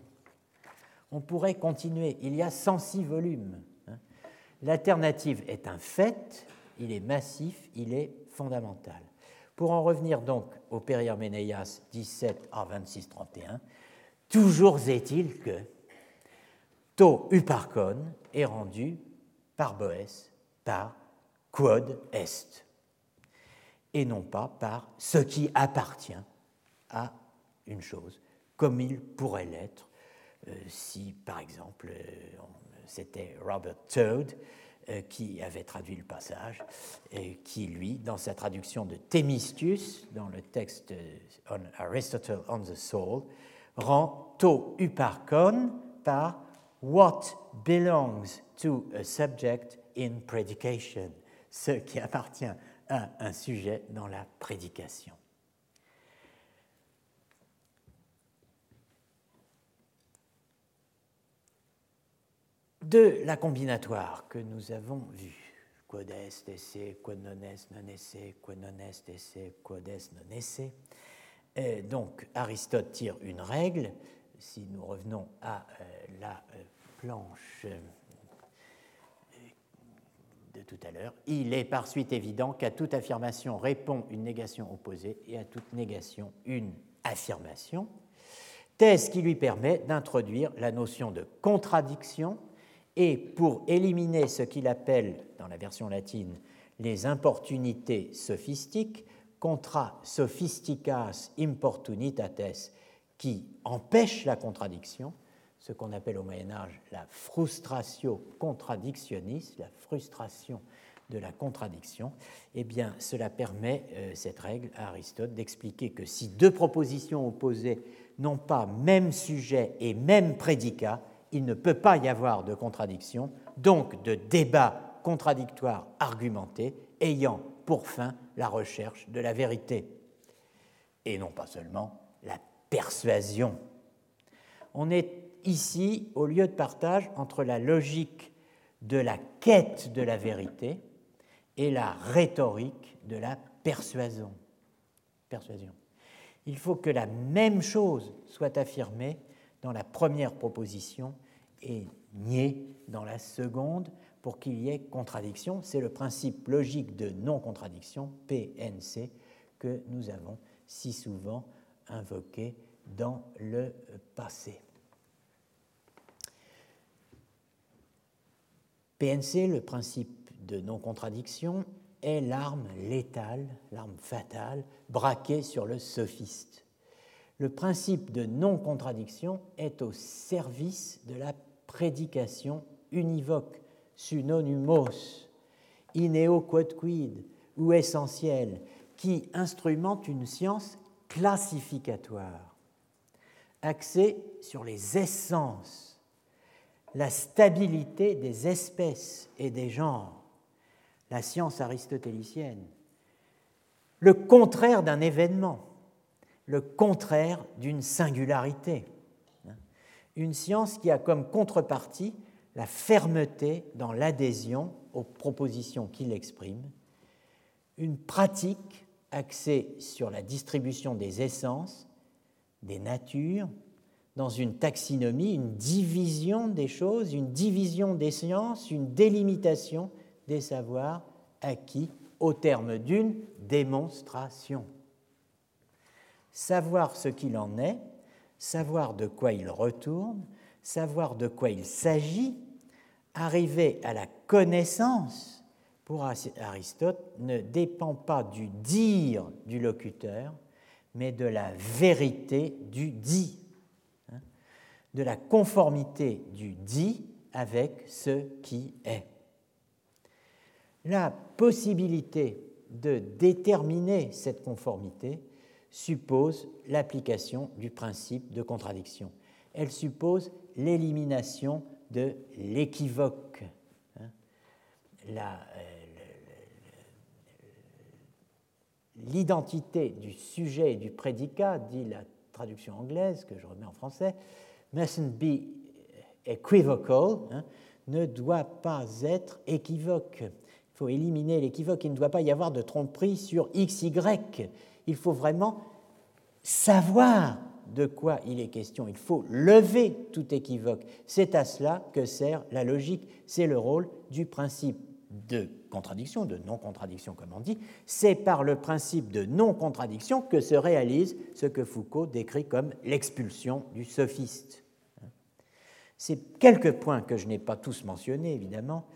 On pourrait continuer. Il y a 106 volumes. Hein. L'alternative est un fait, il est massif, il est Pour en revenir donc au Périherménéas 17 à 26-31, toujours est-il que To Uparcon est rendu par Boès par quod est, et non pas par ce qui appartient à une chose, comme il pourrait l'être euh, si, par exemple, euh, c'était Robert Toad qui avait traduit le passage, qui, lui, dans sa traduction de Thémistius, dans le texte on Aristotle on the Soul, rend to uparkon par what belongs to a subject in predication, ce qui appartient à un sujet dans la prédication. De la combinatoire que nous avons vue. Quod est esse, quod non est non esse, quod non est esse, quod est non esse. Euh, donc Aristote tire une règle. Si nous revenons à euh, la euh, planche de tout à l'heure, il est par suite évident qu'à toute affirmation répond une négation opposée et à toute négation une affirmation. Thèse qui lui permet d'introduire la notion de contradiction et pour éliminer ce qu'il appelle, dans la version latine, les importunités sophistiques, contra sophisticas importunitates, qui empêchent la contradiction, ce qu'on appelle au Moyen Âge la frustratio contradictionis, la frustration de la contradiction, eh bien, cela permet, euh, cette règle, à Aristote d'expliquer que si deux propositions opposées n'ont pas même sujet et même prédicat, il ne peut pas y avoir de contradiction, donc de débat contradictoire argumenté ayant pour fin la recherche de la vérité, et non pas seulement la persuasion. On est ici au lieu de partage entre la logique de la quête de la vérité et la rhétorique de la persuasion. persuasion. Il faut que la même chose soit affirmée dans la première proposition est nié dans la seconde pour qu'il y ait contradiction. C'est le principe logique de non-contradiction, PNC, que nous avons si souvent invoqué dans le passé. PNC, le principe de non-contradiction, est l'arme létale, l'arme fatale, braquée sur le sophiste. Le principe de non-contradiction est au service de la prédication univoque, synonymos, ineo quod quid, ou essentiel, qui instrumente une science classificatoire, axée sur les essences, la stabilité des espèces et des genres, la science aristotélicienne, le contraire d'un événement, le contraire d'une singularité. Une science qui a comme contrepartie la fermeté dans l'adhésion aux propositions qu'il exprime, une pratique axée sur la distribution des essences, des natures, dans une taxinomie, une division des choses, une division des sciences, une délimitation des savoirs acquis au terme d'une démonstration. Savoir ce qu'il en est, savoir de quoi il retourne, savoir de quoi il s'agit, arriver à la connaissance, pour Aristote, ne dépend pas du dire du locuteur, mais de la vérité du dit, hein, de la conformité du dit avec ce qui est. La possibilité de déterminer cette conformité suppose l'application du principe de contradiction. Elle suppose l'élimination de l'équivoque. Hein. Euh, l'identité du sujet et du prédicat, dit la traduction anglaise que je remets en français, mustn't be equivocal, hein, ne doit pas être équivoque. Il faut éliminer l'équivoque. Il ne doit pas y avoir de tromperie sur X, Y. Il faut vraiment savoir de quoi il est question. Il faut lever tout équivoque. C'est à cela que sert la logique. C'est le rôle du principe de contradiction, de non-contradiction comme on dit. C'est par le principe de non-contradiction que se réalise ce que Foucault décrit comme l'expulsion du sophiste. C'est quelques points que je n'ai pas tous mentionnés, évidemment,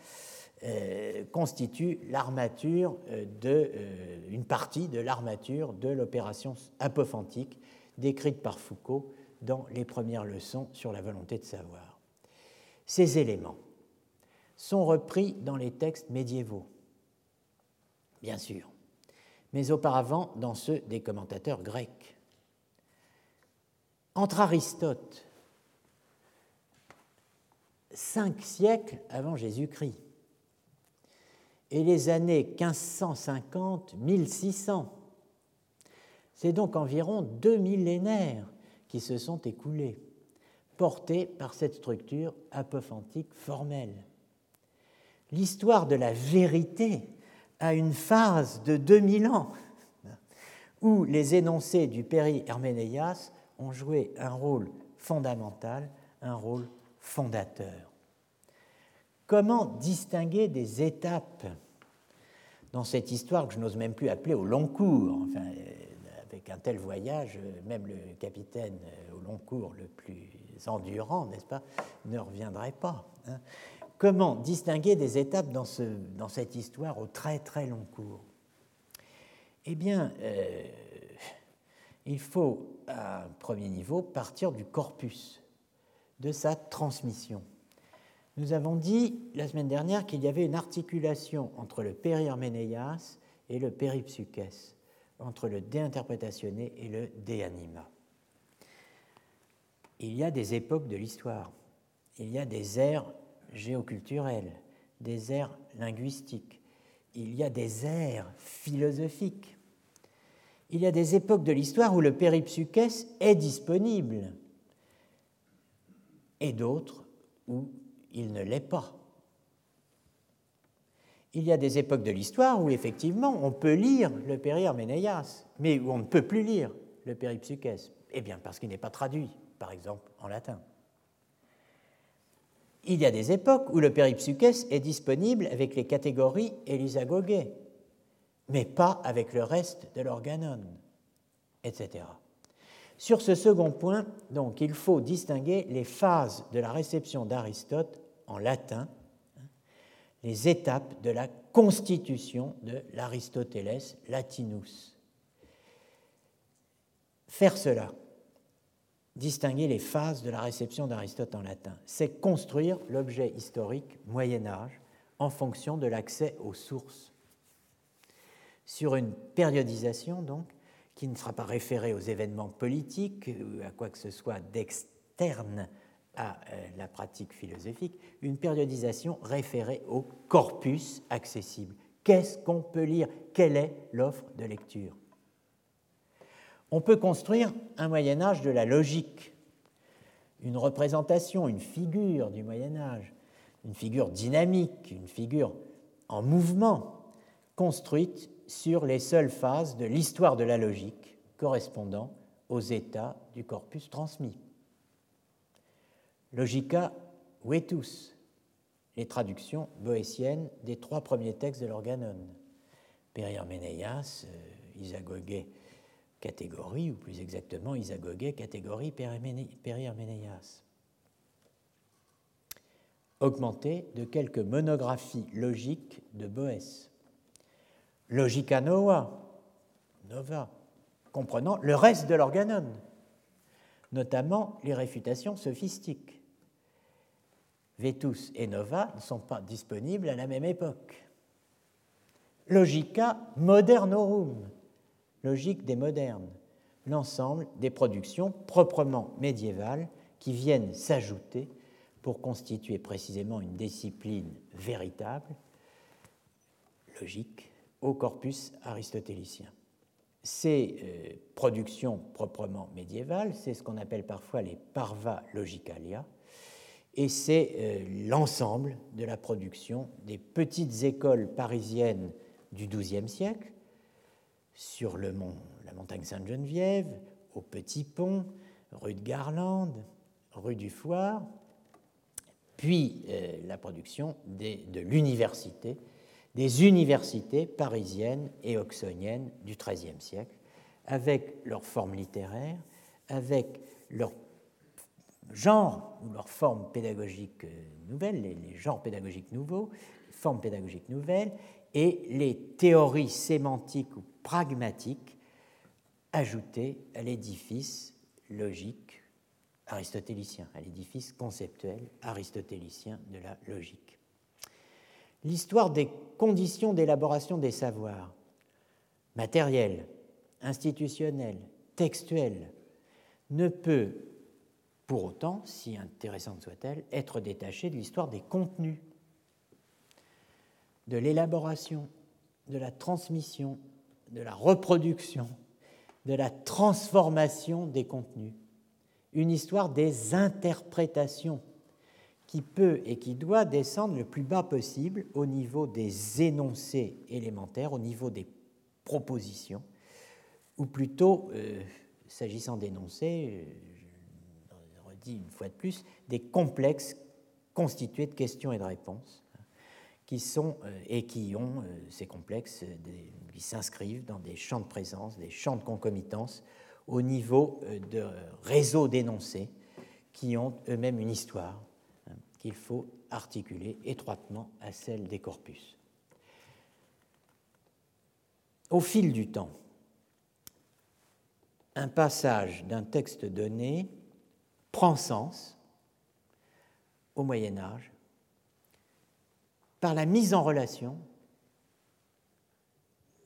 euh, constitue l'armature euh, de euh, une partie de l'armature de l'opération apophantique décrite par Foucault dans les premières leçons sur la volonté de savoir. Ces éléments sont repris dans les textes médiévaux, bien sûr, mais auparavant dans ceux des commentateurs grecs. Entre Aristote, cinq siècles avant Jésus-Christ, et les années 1550-1600. C'est donc environ deux millénaires qui se sont écoulés, portés par cette structure apophantique formelle. L'histoire de la vérité a une phase de 2000 ans où les énoncés du Péri Herménéas ont joué un rôle fondamental, un rôle fondateur. Comment distinguer des étapes? Dans cette histoire que je n'ose même plus appeler au long cours enfin, Avec un tel voyage, même le capitaine au long cours le plus endurant, n'est-ce pas, ne reviendrait pas. Hein. Comment distinguer des étapes dans, ce, dans, cette histoire au très très long cours? Eh bien, euh, il faut, à un premier niveau, partir du corpus, de sa transmission. Nous avons dit la semaine dernière qu'il y avait une articulation entre le périherménéas et le péripsukès, entre le déinterprétationné et le déanima. Il y a des époques de l'histoire, il y a des ères géoculturelles, des ères linguistiques, il y a des ères philosophiques. Il y a des époques de l'histoire où le péripsukès est disponible et d'autres où il ne l'est pas. Il y a des époques de l'histoire où effectivement on peut lire le Périherménéas, mais où on ne peut plus lire le Péripsukès. Eh bien, parce qu'il n'est pas traduit, par exemple, en latin. il y a des époques où le péripsuchès est disponible avec les catégories et l'isagogé, mais pas avec le reste de l'organon, etc. Sur ce second point, donc, il faut distinguer les phases de la réception d'Aristote en latin, hein, les étapes de la constitution de l'Aristoteles Latinus. Faire cela, distinguer les phases de la réception d'Aristote en latin, c'est construire l'objet historique Moyen Âge en fonction de l'accès aux sources. Sur une périodisation, donc, qui ne sera pas référée aux événements politiques ou à quoi que ce soit d'externe à euh, la pratique philosophique, une périodisation référée au corpus accessible. Qu'est-ce qu'on peut lire? Quelle est l'offre de lecture? On peut construire un Moyen Âge de la logique, une représentation, une figure du Moyen Âge, une figure dynamique, une figure en mouvement, construite sur les seules phases de l'histoire de la logique correspondant aux états du corpus transmis. Logica vetus, les traductions boétiennes des trois premiers textes de l'Organon. Perihermeneias, euh, Isagogé, catégorie, ou plus exactement Isagogé, catégorie Perihermeneias. Augmenté de quelques monographies logiques de Boès. Logica Nova, Nova, comprenant le reste de l'Organon, notamment les réfutations sophistiques. Vetus et Nova ne sont pas disponibles à la même époque. Logica Modernorum, logique des modernes, l'ensemble des productions proprement médiévales qui viennent s'ajouter pour constituer précisément une discipline véritable, logique, au corpus aristotélicien. Ces euh, productions proprement médiévales, c'est ce qu'on appelle parfois les parva logicalia, et c'est euh, l'ensemble de la production des petites écoles parisiennes du XIIe siècle, sur le mont, la montagne Sainte-Geneviève, au Petit Pont, rue de Garlande, rue du Foire, puis euh, la production de l'université, des universités parisiennes et oxoniennes du XIIIe siècle, avec leur forme littéraire, avec leur genres ou leurs formes pédagogiques euh, nouvelles, les, genres pédagogiques nouveaux, formes pédagogiques nouvelles, et les théories sémantiques ou pragmatiques ajoutées à l'édifice logique aristotélicien, à l'édifice conceptuel aristotélicien de la logique. L'histoire des conditions d'élaboration des savoirs, matériels, institutionnels, textuels, ne peut pour autant, si intéressante soit-elle, être détachée de l'histoire des contenus, de l'élaboration, de la transmission, de la reproduction, de la transformation des contenus, une histoire des interprétations qui peut et qui doit descendre le plus bas possible au niveau des énoncés élémentaires, au niveau des propositions, ou plutôt, euh, s'agissant d'énoncés, euh, dit une fois de plus, des complexes constitués de questions et de réponses qui sont euh, et qui ont euh, ces complexes euh, qui s'inscrivent dans des champs de présence, des champs de concomitance au niveau de réseaux d'énoncés qui ont eux-mêmes une histoire hein, qu'il faut articuler étroitement à celle des corpus. Au fil du temps, un passage d'un texte donné prend sens au Moyen Âge par la mise en relation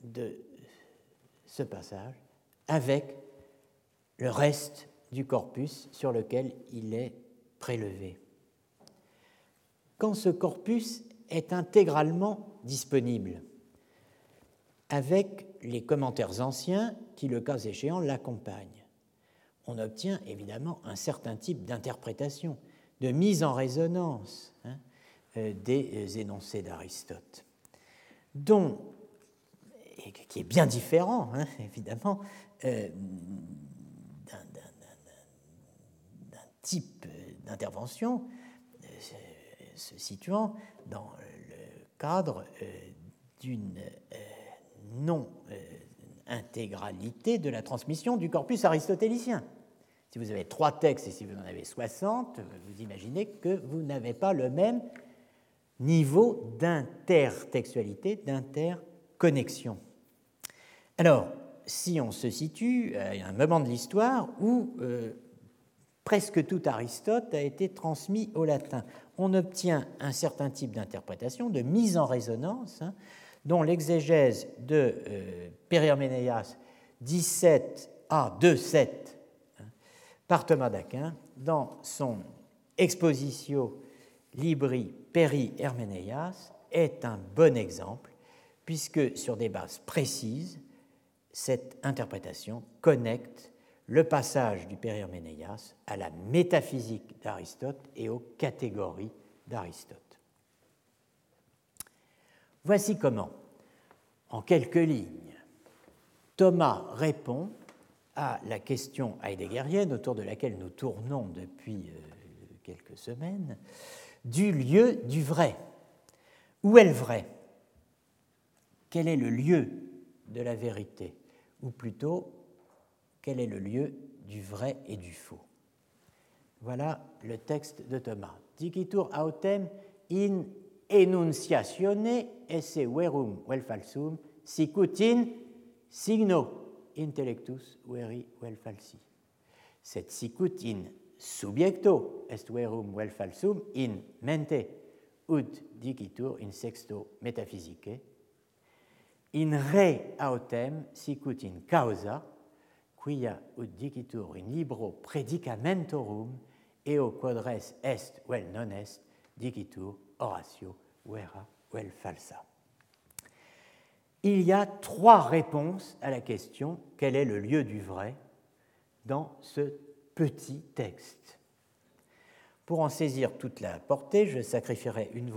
de ce passage avec le reste du corpus sur lequel il est prélevé. Quand ce corpus est intégralement disponible, avec les commentaires anciens qui, le cas échéant, l'accompagnent, on obtient évidemment un certain type d'interprétation, de mise en résonance hein, euh, des euh, énoncés d'Aristote, qui est bien différent, hein, (laughs) évidemment, euh, d'un type d'intervention se situant dans le cadre d'une non-intégralité de la transmission du corpus aristotélicien. Si vous avez trois textes et si vous en avez 60, vous imaginez que vous n'avez pas le même niveau d'intertextualité, d'interconnexion. Alors, si on se situe à un moment de l'histoire où euh, presque tout Aristote a été transmis au latin, on obtient un certain type d'interprétation, de mise en résonance, hein, dont l'exégèse de euh, Périherménéas 17 a 2.7 hein, par Thomas d'Aquin dans son Expositio Libri Peri Herménéas est un bon exemple, puisque sur des bases précises, cette interprétation connecte le passage du Périherménéas à la métaphysique d'Aristote et aux catégories d'Aristote. Voici comment, en quelques lignes, Thomas répond à la question heideggerienne autour de laquelle nous tournons depuis euh, quelques semaines, du lieu du vrai. Où est le vrai? Quel est le lieu de la vérité? Ou plutôt, quel est le lieu du vrai et du faux? Voilà le texte de Thomas. Dicitur autem in enunciatione esse verum vel falsum sicut in signo intellectus veri vel falsi. Cet sicut in subjecto est verum vel falsum in mente ut dicitur in sexto metaphysicae in re autem sicut in causa quia ut dicitur in libro predicamentorum eo quodres est vel non est dicitur Horatio vera vel falsa. Il y a trois réponses à la question quel est le lieu du vrai dans ce petit texte. Pour en saisir toute la portée, je sacrifierai une,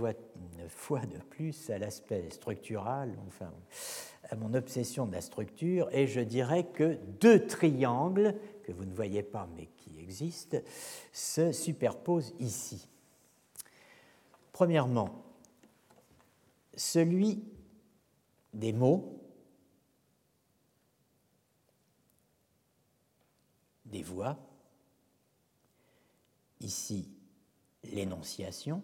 fois de plus à l'aspect structural, enfin à mon obsession de la structure, et je dirais que deux triangles, que vous ne voyez pas mais qui existent, se superposent ici. Premièrement, celui des mots, des voix, ici l'énonciation,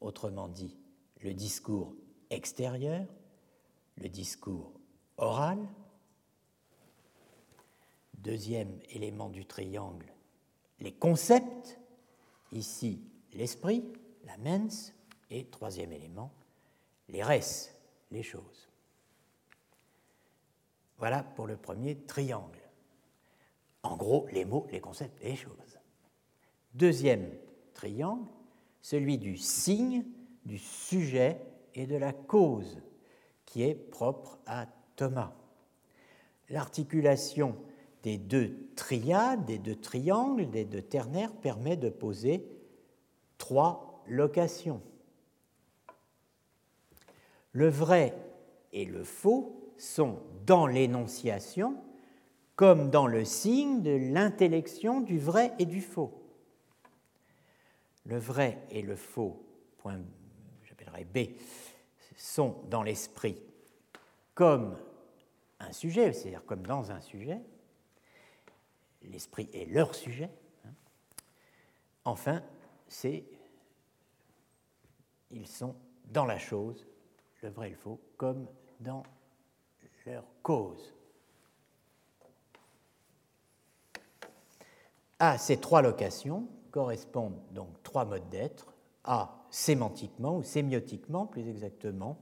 autrement dit le discours extérieur, le discours oral. Deuxième élément du triangle, les concepts, ici l'esprit, la mens, et troisième élément, les res, choses. Voilà pour le premier triangle. En gros, les mots, les concepts et les choses. Deuxième triangle, celui du signe, du sujet et de la cause, qui est propre à Thomas. L'articulation des deux triades, des deux triangles, des deux ternaires permet de poser trois locations. Le vrai et le faux sont dans l'énonciation comme dans le signe de l'intellection du vrai et du faux. Le vrai et le faux, point j'appellerai B, sont dans l'esprit comme un sujet, c'est-à-dire comme dans un sujet. L'esprit est leur sujet. Hein. Enfin, c'est ils sont dans la chose, le vrai et le faux, comme dans leur cause. À ces trois locations correspondent donc trois modes d'être. A, sémantiquement ou sémiotiquement plus exactement.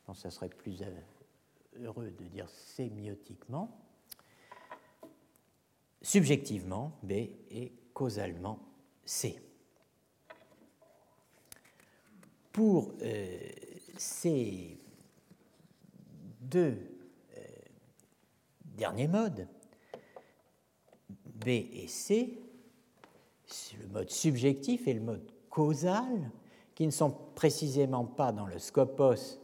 Je pense que ça serait plus heureux de dire sémiotiquement. Subjectivement, B, et causalement, C. Pour euh, ces deux euh, derniers modes, B et C, le mode subjectif et le mode causal, qui ne sont précisément pas dans le scopos,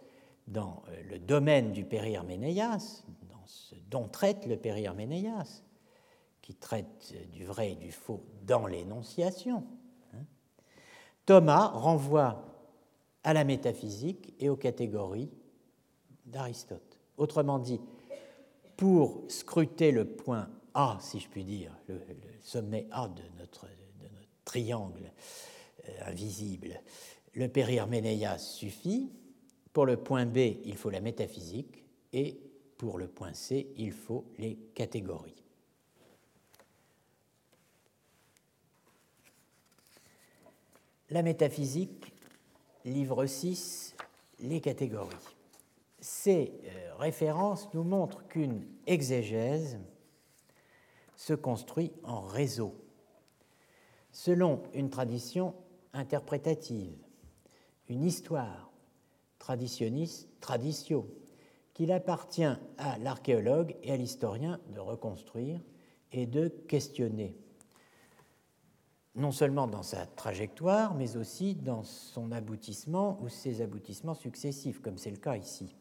dans euh, le domaine du périherménéas, dans ce dont traite le périherménéas, qui traite du vrai et du faux dans l'énonciation. Hein. Thomas renvoie à la métaphysique et aux catégories d'Aristote. Autrement dit, pour scruter le point A, si je puis dire, le, sommet A de notre, triangle euh, invisible, le périherménéas suffit. Pour le point B, il faut la métaphysique et pour le point C, il faut les catégories. La métaphysique, livre 6, les catégories. Ces euh, références nous montrent qu'une exégèse se construit en réseau, selon une tradition interprétative, une histoire traditionniste, traditio, qu'il appartient à l'archéologue et à l'historien de reconstruire et de questionner non seulement dans sa trajectoire, mais aussi dans son aboutissement ou ses aboutissements successifs, comme c'est le cas ici.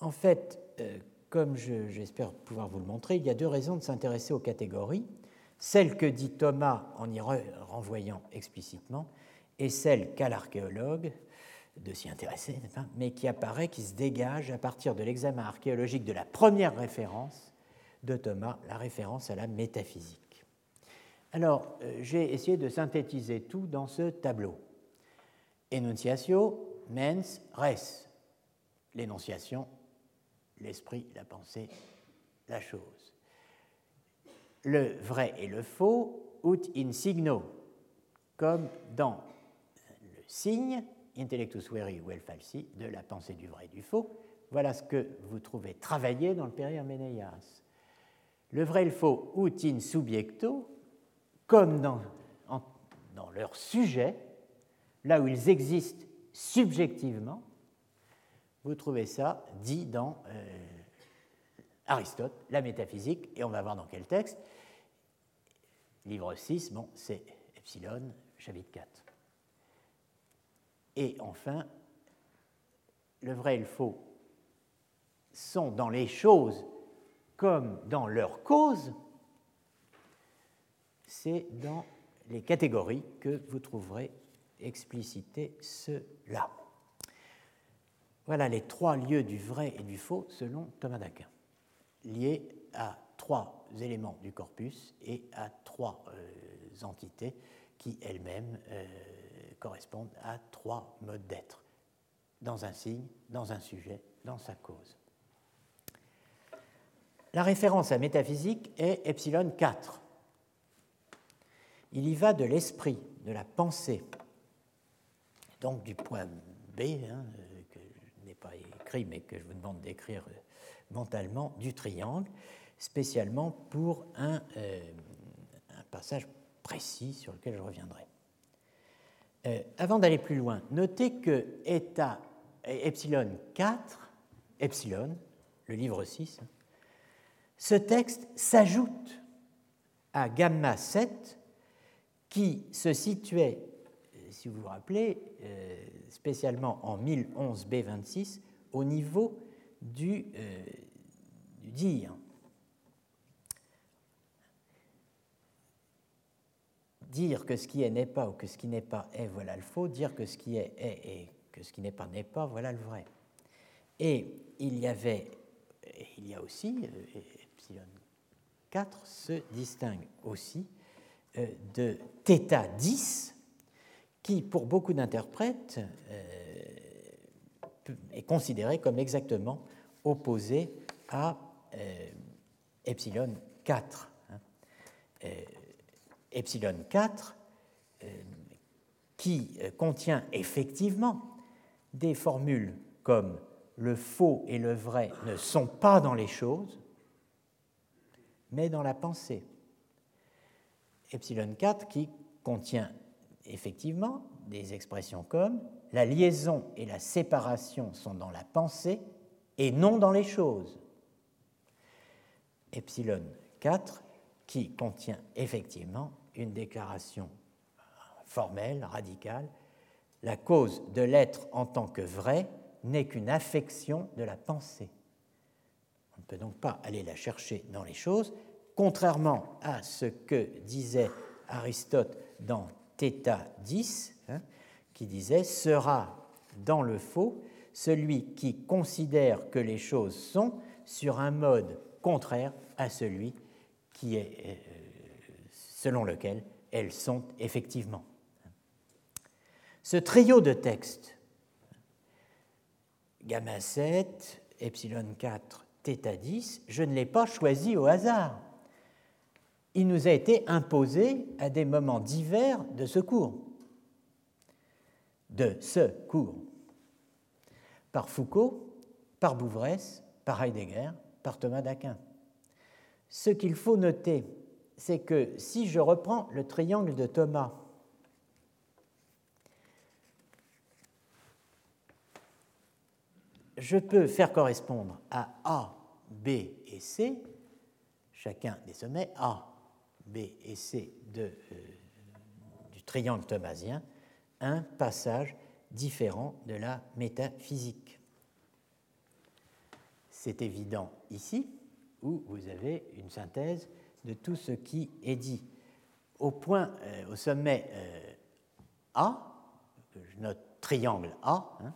En fait, euh, comme j'espère pouvoir vous le montrer, il y a deux raisons de s'intéresser aux catégories, celle que dit Thomas en y renvoyant explicitement, et celle qu'a l'archéologue de s'y intéresser, mais qui apparaît, qui se dégage à partir de l'examen archéologique de la première référence de Thomas, la référence à la métaphysique. Alors, euh, j'ai essayé de synthétiser tout dans ce tableau. Enunciatio, mens, res. L'énonciation, l'esprit, la pensée, la chose. Le vrai et le faux, ut in signo, comme dans le signe, intellectus veri vel falsi, de la pensée du vrai et du faux. Voilà ce que vous trouvez travaillé dans le Périherménéas. Le vrai et le faux, ut in subjecto, comme dans, leur sujet, là où ils existent subjectivement, vous trouvez ça dit dans euh, Aristote, la métaphysique, et on va voir dans quel texte. Livre 6, bon, c'est Epsilon, chapitre 4. Et enfin, le vrai et le faux sont dans les choses comme dans leur cause, c'est dans les catégories que vous trouverez explicité cela. Voilà les trois lieux du vrai et du faux selon Thomas d'Aquin, liés à trois éléments du corpus et à trois euh, entités qui elles-mêmes euh, correspondent à trois modes d'être, dans un signe, dans un sujet, dans sa cause. La référence à métaphysique est epsilon 4 il y va de l'esprit, de la pensée, donc du point B, hein, que je n'ai pas écrit, mais que je vous demande d'écrire mentalement, du triangle, spécialement pour un, euh, passage précis sur lequel je reviendrai. Euh, avant d'aller plus loin, notez que eta, epsilon 4, epsilon, le livre 6, ce texte s'ajoute à gamma 7 qui se situait, si vous vous rappelez, euh, spécialement en 1011 B26, au niveau du, euh, dire. Dire que ce qui est n'est pas ou que ce qui n'est pas est, voilà le faux. Dire que ce qui est est et que ce qui n'est pas n'est pas, voilà le vrai. Et il y avait, il y a aussi, euh, epsilon 4 se distingue aussi euh, de θ 10, qui pour beaucoup d'interprètes euh, est considéré comme exactement opposé à euh, epsilon 4. Hein. Epsilon 4 qui contient effectivement des formules comme le faux et le vrai ne sont pas dans les choses, mais dans la pensée epsilon 4 qui contient effectivement des expressions comme la liaison et la séparation sont dans la pensée et non dans les choses. Epsilon 4 qui contient effectivement une déclaration formelle, radicale. La cause de l'être en tant que vrai n'est qu'une affection de la pensée. On ne peut donc pas aller la chercher dans les choses, contrairement à ce que disait Aristote dans 10, hein, qui disait sera dans le faux celui qui considère que les choses sont sur un mode contraire à celui qui est, euh, selon lequel elles sont effectivement. Ce trio de textes, gamma 7, epsilon 4, θ 10, je ne l'ai pas choisi au hasard. Il nous a été imposé à des moments divers de ce cours, de ce cours, par Foucault, par Bouvresse, par Heidegger, par Thomas d'Aquin. Ce qu'il faut noter, c'est que si je reprends le triangle de Thomas, je peux faire correspondre à A, B et C, chacun des sommets A, B et C euh, du triangle thomasien, un passage différent de la métaphysique. C'est évident ici, où vous avez une synthèse de tout ce qui est dit. Au point, euh, au sommet euh, A, je triangle A, hein,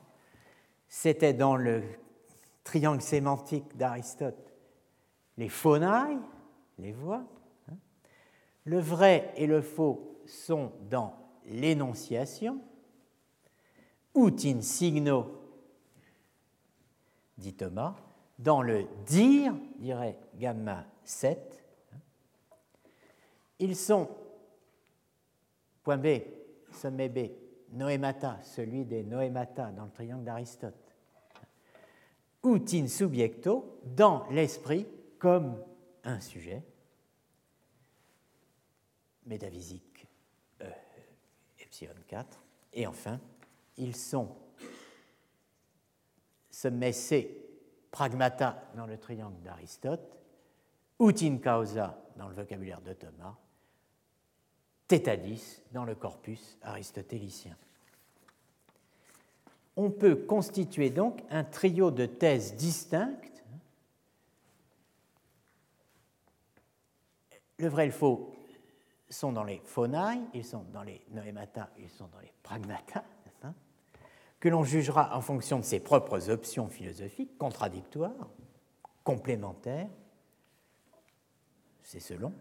c'était dans le triangle sémantique d'Aristote les phonailles, les voix. Le vrai et le faux sont dans l'énonciation. Ut in signo, dit Thomas, dans le dire, dirait gamma 7. Hein. Ils sont, point B, sommet B, noémata, celui des noémata dans le triangle d'Aristote, ut in subjecto, dans l'esprit comme un sujet, métaphysique euh, epsilon 4, et enfin, ils sont sommet C, pragmata dans le triangle d'Aristote, ut in causa dans le vocabulaire de Thomas, tétadis dans le corpus aristotélicien. On peut constituer donc un trio de thèses distinctes. Le vrai et le faux sont dans les phonailles, ils sont dans les noémata, ils sont dans les pragmata, que l'on jugera en fonction de ses propres options philosophiques, contradictoires, complémentaires, c'est selon,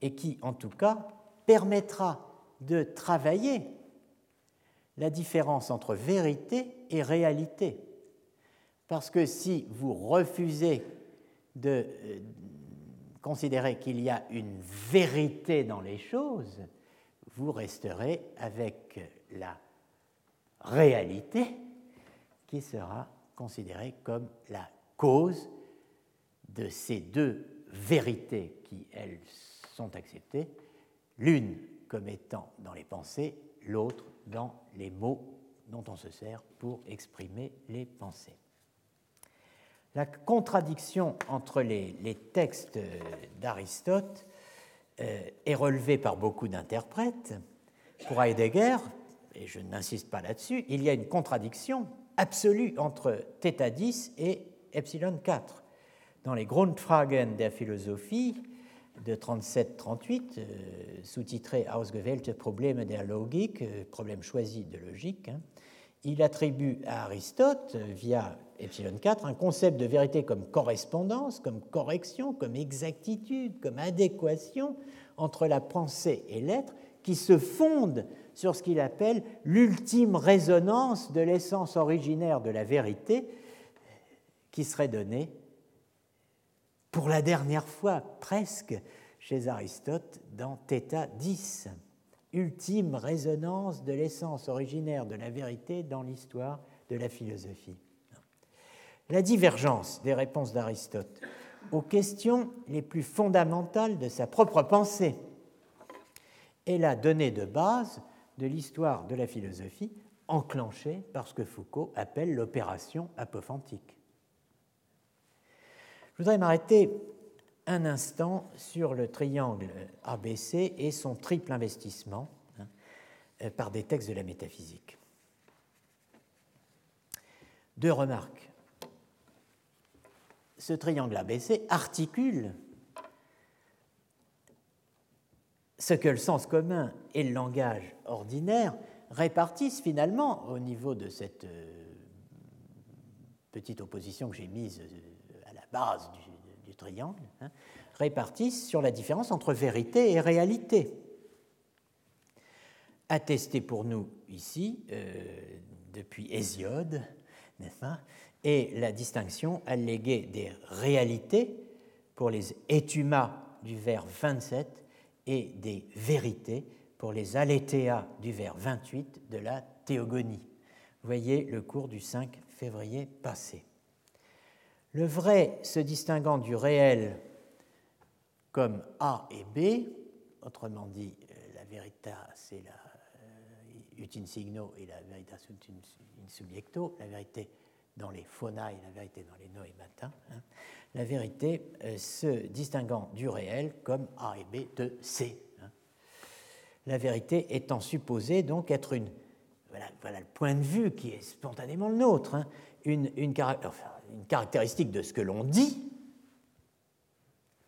et qui, en tout cas, permettra de travailler la différence entre vérité et réalité. Parce que si vous refusez de considérer qu'il y a une vérité dans les choses, vous resterez avec la réalité qui sera considérée comme la cause de ces deux vérités qui, elles, sont acceptées, l'une comme étant dans les pensées, l'autre dans les mots dont on se sert pour exprimer les pensées. La contradiction entre les, textes d'Aristote euh, est relevée par beaucoup d'interprètes. Pour Heidegger, et je n'insiste pas là-dessus, il y a une contradiction absolue entre θ 10 et epsilon 4. Dans les Grundfragen der Philosophie de 37-38, euh, sous-titré Ausgewählte Probleme der Logik, euh, problème de logique, hein, il attribue à Aristote, euh, via epsilon 4, un concept de vérité comme correspondance, comme correction, comme exactitude, comme adéquation entre la pensée et l'être, qui se fonde sur ce qu'il appelle l'ultime résonance de l'essence originaire de la vérité qui serait donnée pour la dernière fois presque chez Aristote dans Theta 10, ultime résonance de l'essence originaire de la vérité dans l'histoire de la philosophie. La divergence des réponses d'Aristote aux questions les plus fondamentales de sa propre pensée est la donnée de base de l'histoire de la philosophie enclenchée par ce que Foucault appelle l'opération apophantique. Je voudrais m'arrêter un instant sur le triangle ABC et son triple investissement hein, euh, par des textes de la métaphysique. Deux remarques. Ce triangle ABC articule ce que le sens commun et le langage ordinaire répartissent finalement au niveau de cette euh, petite opposition que j'ai mise euh, à la base du, triangle, hein, répartissent sur la différence entre vérité et réalité. Attesté pour nous ici, euh, depuis Hésiode, n'est-ce pas, et la distinction alléguée des réalités pour les étumas du vers 27 et des vérités pour les aléthéas du vers 28 de la théogonie. Voyez le cours du 5 février passé. Le vrai se distinguant du réel comme A et B, autrement dit, la verita c'est la euh, ut in signo et la veritas ut in subjecto, la vérité dans les et la vérité dans les noématins, hein, la vérité euh, se distinguant du réel comme A et B de C. Hein. La vérité étant supposée donc être une, voilà, le point de vue qui est spontanément le nôtre, hein, une, une, caractéristique de ce que l'on dit,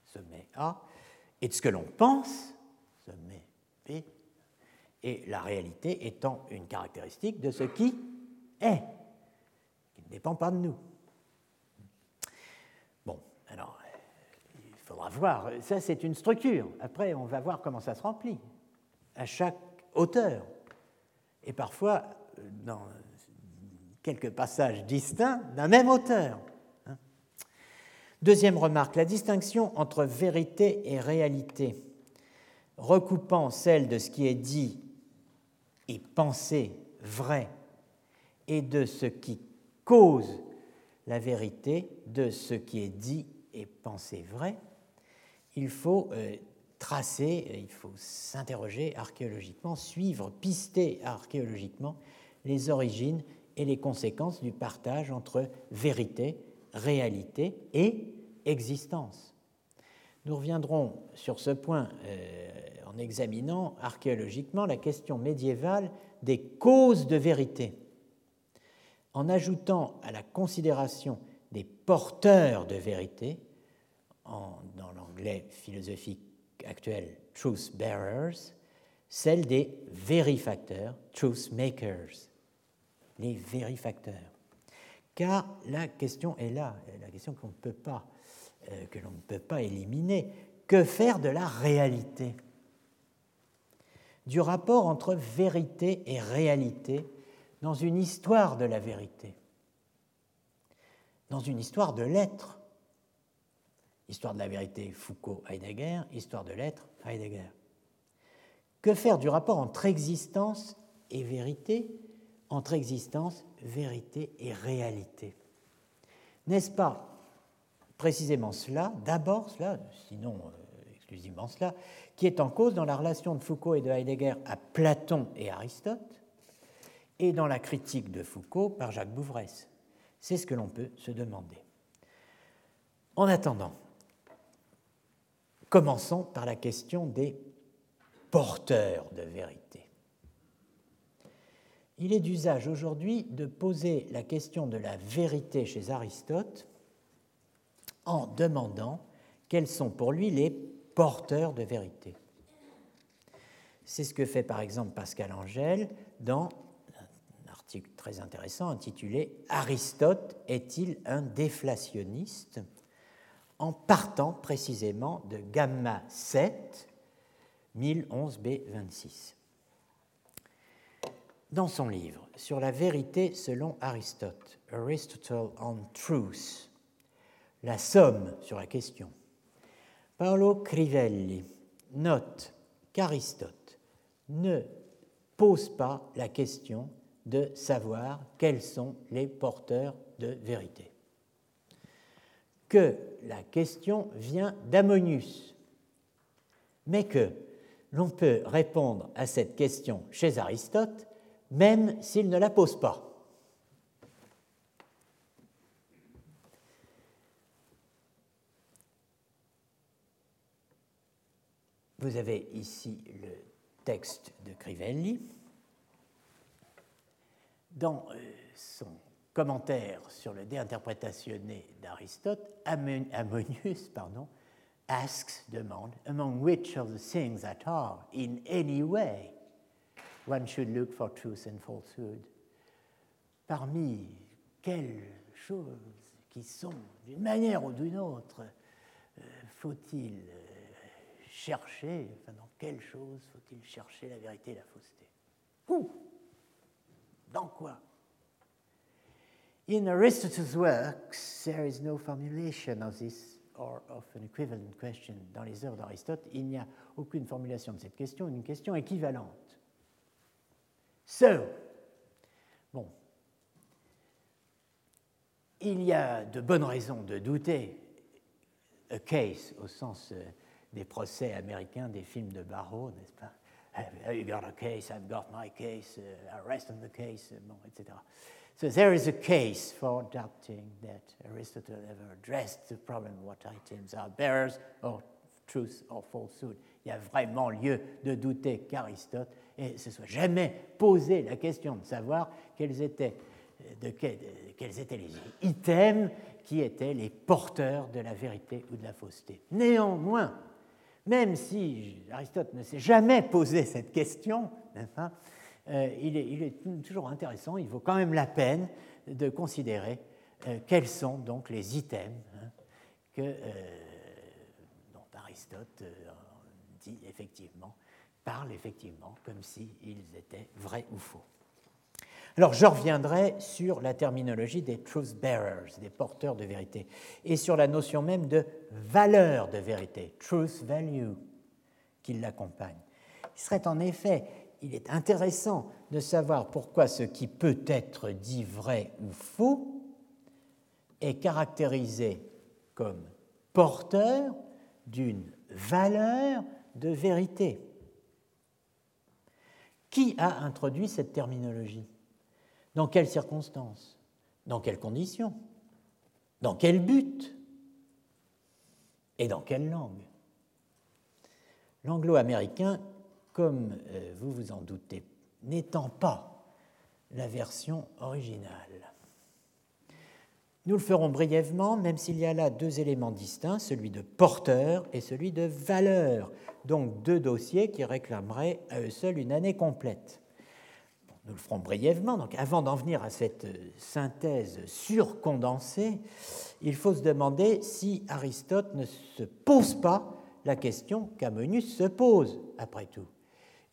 sommet A, et de ce que l'on pense, sommet B, et la réalité étant une caractéristique de ce qui est ne dépend pas de nous. Bon, alors, il faudra voir. Ça, c'est une structure. Après, on va voir comment ça se remplit à chaque auteur. Et parfois, dans quelques passages distincts d'un même auteur. Hein. Deuxième remarque, la distinction entre vérité et réalité, recoupant celle de ce qui est dit et pensé vrai et de ce qui cause la vérité de ce qui est dit et pensé vrai, il faut euh, tracer, il faut s'interroger archéologiquement, suivre, pister archéologiquement les origines et les conséquences du partage entre vérité, réalité et existence. Nous reviendrons sur ce point euh, en examinant archéologiquement la question médiévale des causes de vérité en ajoutant à la considération des porteurs de vérité, dans l'anglais philosophique actuel truth bearers, celle des vérifacteurs, truth makers, les vérifacteurs. Car la question est là, la question qu'on ne peut pas, euh, que l'on ne peut pas éliminer. Que faire de la réalité? Du rapport entre vérité et réalité dans une histoire de la vérité, dans une histoire de l'être. Histoire de la vérité, Foucault, Heidegger, histoire de l'être, Heidegger. Que faire du rapport entre existence et vérité, entre existence, vérité et réalité? N'est-ce pas précisément cela, d'abord cela, sinon euh, exclusivement cela, qui est en cause dans la relation de Foucault et de Heidegger à Platon et Aristote, et dans la critique de Foucault par Jacques Bouvresse. C'est ce que l'on peut se demander. En attendant, commençons par la question des porteurs de vérité. Il est d'usage aujourd'hui de poser la question de la vérité chez Aristote en demandant quels sont pour lui les porteurs de vérité. C'est ce que fait par exemple Pascal Angèle dans article très intéressant intitulé Aristote est-il un déflationniste? en partant précisément de gamma 7, 1011b26. Dans son livre Sur la vérité selon Aristote, Aristotle on Truth, la somme sur la question, Paolo Crivelli note qu'Aristote ne pose pas la question de savoir quels sont les porteurs de vérité. Que la question vient d'Ammonius, mais que l'on peut répondre à cette question chez Aristote même s'il ne la pose pas. Vous avez ici le texte de Crivelli dans euh, son commentaire sur le dé interprétationné d'Aristote, Ammonius pardon, asks, demande, among which of the things that are in any way one should look for truth and falsehood. Parmi quelles choses qui sont, d'une manière ou d'une autre, euh, faut-il euh, chercher, enfin, dans quelle chose faut-il chercher la vérité et la fausseté? Où Dans quoi? In Aristotle's works, there is no formulation of this or of an equivalent question. Dans les œuvres d'Aristote, il n'y a aucune formulation de cette question, une question équivalente. So, bon, il y a de bonnes raisons de douter, a case au sens euh, des procès américains, des films de Barreau, n'est-ce pas? Have you got a case? I've got my case. Uh, arrest on the case, uh, etc. So there is a case for doubting that Aristotle ever addressed the problem what items are bearers or truth or falsehood. Il y a vraiment lieu de douter qu'Aristote ne se soit jamais posé la question de savoir quels étaient, de, quels étaient les items qui étaient les porteurs de la vérité ou de la fausseté. Néanmoins, même si Aristote ne s'est jamais posé cette question, euh, il, est, toujours intéressant, il vaut quand même la peine de considérer euh, quels sont donc les items hein, euh, dont Aristote parle effectivement comme s'ils étaient vrais ou faux. Alors je reviendrai sur la terminologie des truth bearers, des porteurs de vérité, et sur la notion même de valeur de vérité, truth value, qui l'accompagne. Il serait en effet, il est intéressant de savoir pourquoi ce qui peut être dit vrai ou faux est caractérisé comme porteur d'une valeur de vérité. Qui a introduit cette terminologie? Dans quelles circonstances? Dans quelles conditions? Dans quel but? Et dans quelle langue? L'anglo-américain, comme euh, vous vous en doutez, n'étant pas la version originale. Nous le ferons brièvement, même s'il y a là deux éléments distincts, celui de porteur et celui de valeur, donc deux dossiers qui réclameraient à eux seuls une année complète. Nous le ferons brièvement. Donc, avant d'en venir à cette euh, synthèse surcondensée, il faut se demander si Aristote ne se pose pas la question qu'Amonius se pose, après tout.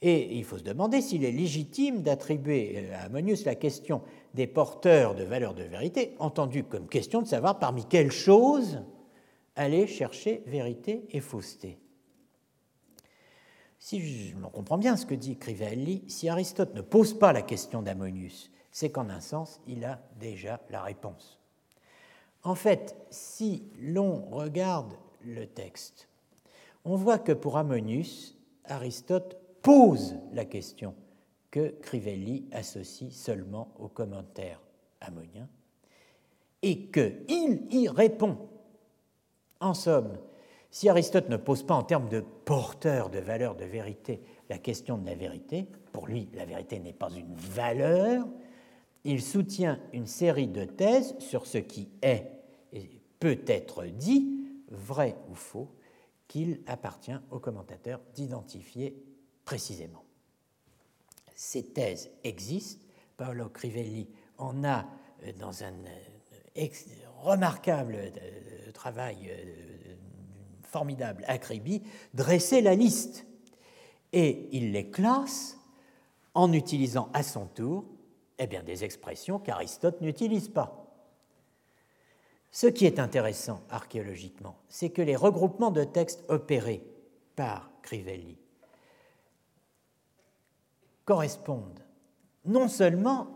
Et il faut se demander s'il est légitime d'attribuer euh, à Amonius la question des porteurs de valeurs de vérité, entendue comme question de savoir parmi quelles choses aller chercher vérité et fausseté. Si je comprends bien ce que dit Crivelli, si Aristote ne pose pas la question d'Ammonius, c'est qu'en un sens, il a déjà la réponse. En fait, si l'on regarde le texte, on voit que pour Ammonius, Aristote pose la question que Crivelli associe seulement au commentaire ammonien et qu'il y répond. En somme, si Aristote ne pose pas en termes de porteur de valeur de vérité la question de la vérité, pour lui la vérité n'est pas une valeur, il soutient une série de thèses sur ce qui est et peut être dit, vrai ou faux, qu'il appartient au commentateur d'identifier précisément. Ces thèses existent, Paolo Crivelli en a euh, dans un euh, remarquable euh, travail formidable acribie, dresser la liste. Et il les classe en utilisant à son tour eh bien, des expressions qu'Aristote n'utilise pas. Ce qui est intéressant archéologiquement, c'est que les regroupements de textes opérés par Crivelli correspondent non seulement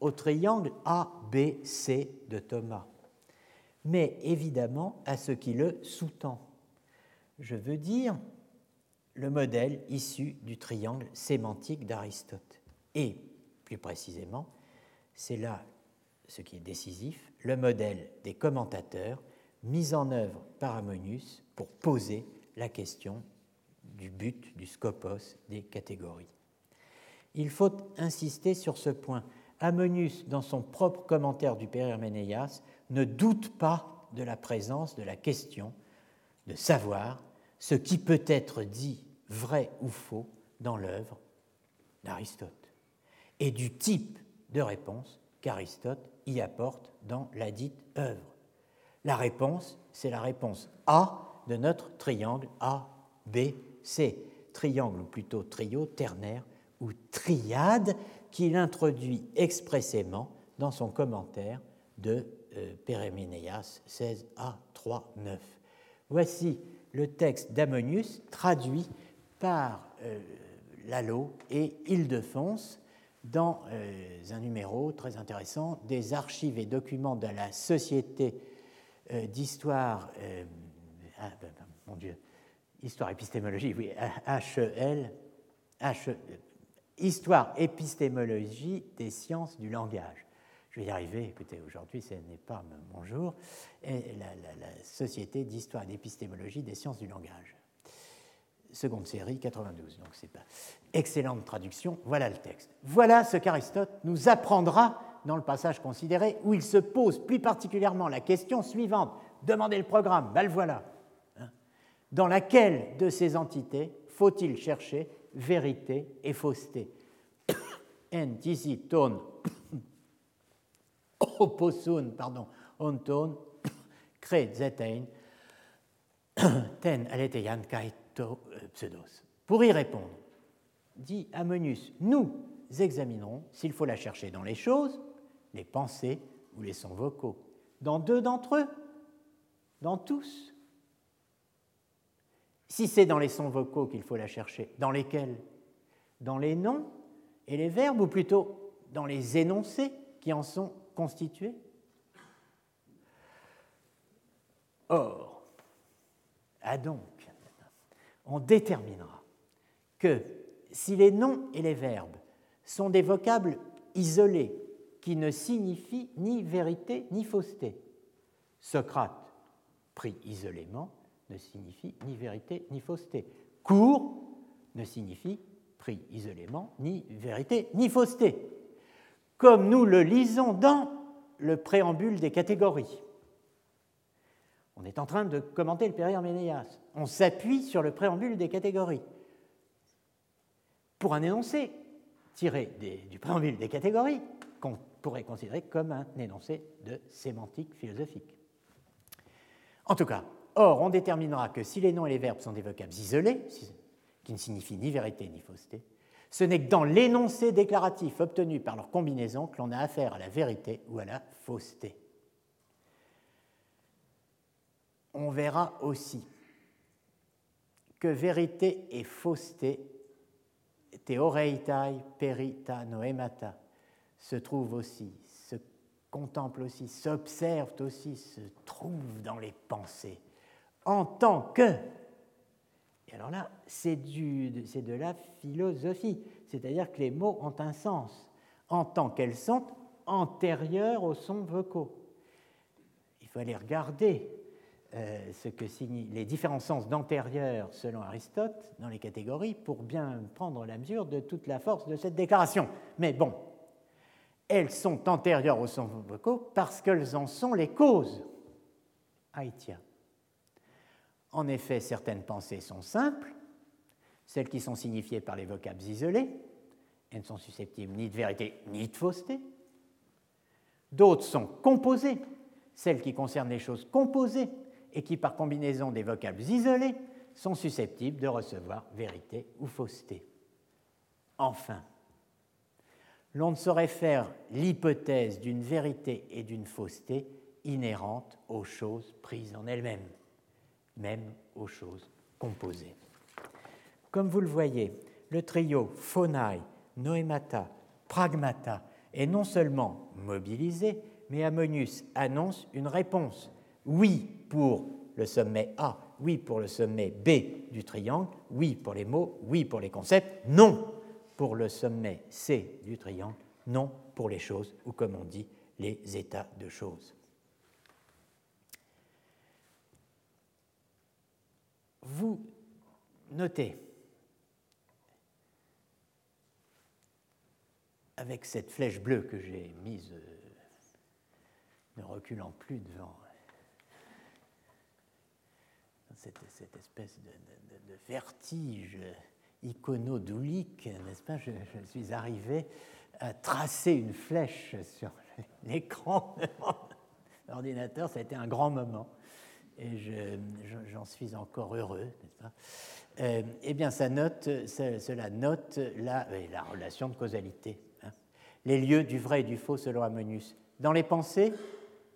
au triangle ABC de Thomas, mais évidemment à ce qui le sous-tend je veux dire le modèle issu du triangle sémantique d'Aristote. Et, plus précisément, c'est là ce qui est décisif, le modèle des commentateurs mis en œuvre par Ammonius pour poser la question du but, du scopos des catégories. Il faut insister sur ce point. Ammonius, dans son propre commentaire du Père Herménéas, ne doute pas de la présence de la question de savoir ce qui peut être dit vrai ou faux dans l'œuvre d'Aristote et du type de réponse qu'Aristote y apporte dans la dite œuvre. La réponse, c'est la réponse A de notre triangle A, B, C, triangle ou plutôt trio ternaire ou triade qu'il introduit expressément dans son commentaire de euh, Péréménéas 16a 3, 9. Voici le texte d'Ammonius traduit par euh, Lalo et Ildefonse dans euh, un numéro très intéressant des archives et documents de la Société euh, d'histoire, ah, ben, ben, mon Dieu, histoire épistémologie, oui, HEL, H, Histoire épistémologie des sciences du langage. Je vais y arriver, écoutez, aujourd'hui ce n'est pas mon jour, la, Société d'histoire et d'épistémologie des sciences du langage seconde série, 92. Donc c'est pas excellente traduction. Voilà le texte. Voilà ce qu'Aristote nous apprendra dans le passage considéré, où il se pose plus particulièrement la question suivante. Demandez le programme, ben le voilà. Hein. Dans laquelle de ces entités faut-il chercher vérité et fausseté? (coughs) Ton pardon, (coughs) ten euh. Pour y répondre, dit Ammonius, nous examinerons s'il faut la chercher dans les choses, les pensées ou les sons vocaux. Dans deux d'entre eux? Dans tous? Si c'est dans les sons vocaux qu'il faut la chercher, dans lesquels? Dans les noms et les verbes, ou plutôt dans les énoncés qui en sont constitués Or, à donc on déterminera que si les noms et les verbes sont des vocables isolés qui ne signifient ni vérité ni fausseté, Socrate, pris isolément, ne signifie ni vérité ni fausseté. Court ne signifie, pris isolément, ni vérité ni fausseté. Comme nous le lisons dans le préambule des catégories. On est en train de commenter le Périherménéas. On s'appuie sur le préambule des catégories. Pour un énoncé tiré du préambule des catégories, qu'on pourrait considérer comme un énoncé de sémantique philosophique. En tout cas, or, on déterminera que si les noms et les verbes sont des vocables isolés, qui ne signifient ni vérité ni fausseté, ce n'est que dans l'énoncé déclaratif obtenu par leur combinaison que l'on a affaire à la vérité ou à la fausseté. on verra aussi que vérité et fausseté, theoreitai perita noemata, se trouvent aussi, se contemplent aussi, s'observent aussi, se trouvent dans les pensées, en tant que, et alors là, c'est de la philosophie, c'est-à-dire que les mots ont un sens, en tant qu'elles sont antérieures aux sons vocaux. Il faut aller regarder euh, les différents sens d'antérieur selon Aristote dans les catégories pour bien prendre la mesure de toute la force de cette déclaration. Mais bon, elles sont antérieures aux sons vocaux parce qu'elles en sont les causes. Haïtia. En effet, certaines pensées sont simples, celles qui sont signifiées par les vocables isolés, elles ne sont susceptibles ni de vérité ni de fausseté. D'autres sont composées, celles qui concernent les choses composées, et qui, par combinaison des vocables isolés, sont susceptibles de recevoir vérité ou fausseté. Enfin, l'on ne saurait faire l'hypothèse d'une vérité et d'une fausseté inhérentes aux choses prises en elles-mêmes, même aux choses composées. Comme vous le voyez, le trio phonai, noemata, pragmata est non seulement mobilisé, mais Ammonius annonce une réponse. Oui, pour le sommet A, oui pour le sommet B du triangle, oui pour les mots, oui pour les concepts, non pour le sommet C du triangle, non pour les choses, ou comme on dit, les états de choses. Vous notez, avec cette flèche bleue que j'ai mise, euh, ne reculant plus devant cette, espèce de, vertige iconodoulique, n'est-ce pas je, je, suis arrivé à tracer une flèche sur (laughs) l'écran de l'ordinateur. Ça a été un grand moment et j'en je, suis encore heureux, n'est-ce pas? Euh, Eh bien, cela note la, la, relation de causalité. Hein. Les lieux du vrai et du faux selon Ammonius. Dans les pensées,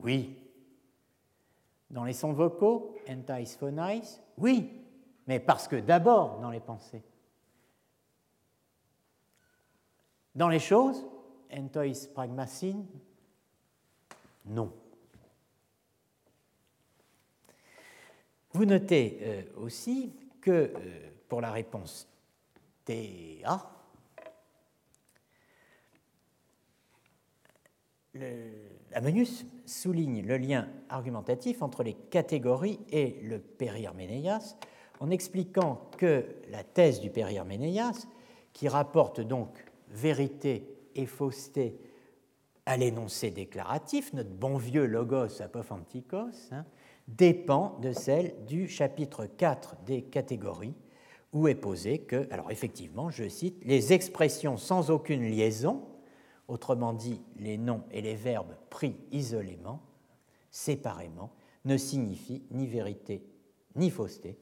oui. Dans les sons vocaux, entais phonais, oui, mais parce que d'abord dans les pensées. Dans les choses, entois pragmasin, non. Vous notez euh, aussi que euh, pour la réponse TA, Amenius souligne le lien argumentatif entre les catégories et le périherménéas en expliquant que la thèse du périherménéas, qui rapporte donc vérité et fausseté à l'énoncé déclaratif, notre bon vieux logos apophantikos, hein, dépend de celle du chapitre 4 des catégories, où est posé que, alors effectivement, je cite, les expressions sans aucune liaison autrement dit les noms et les verbes pris isolément, séparément, ne signifient ni vérité ni fausseté,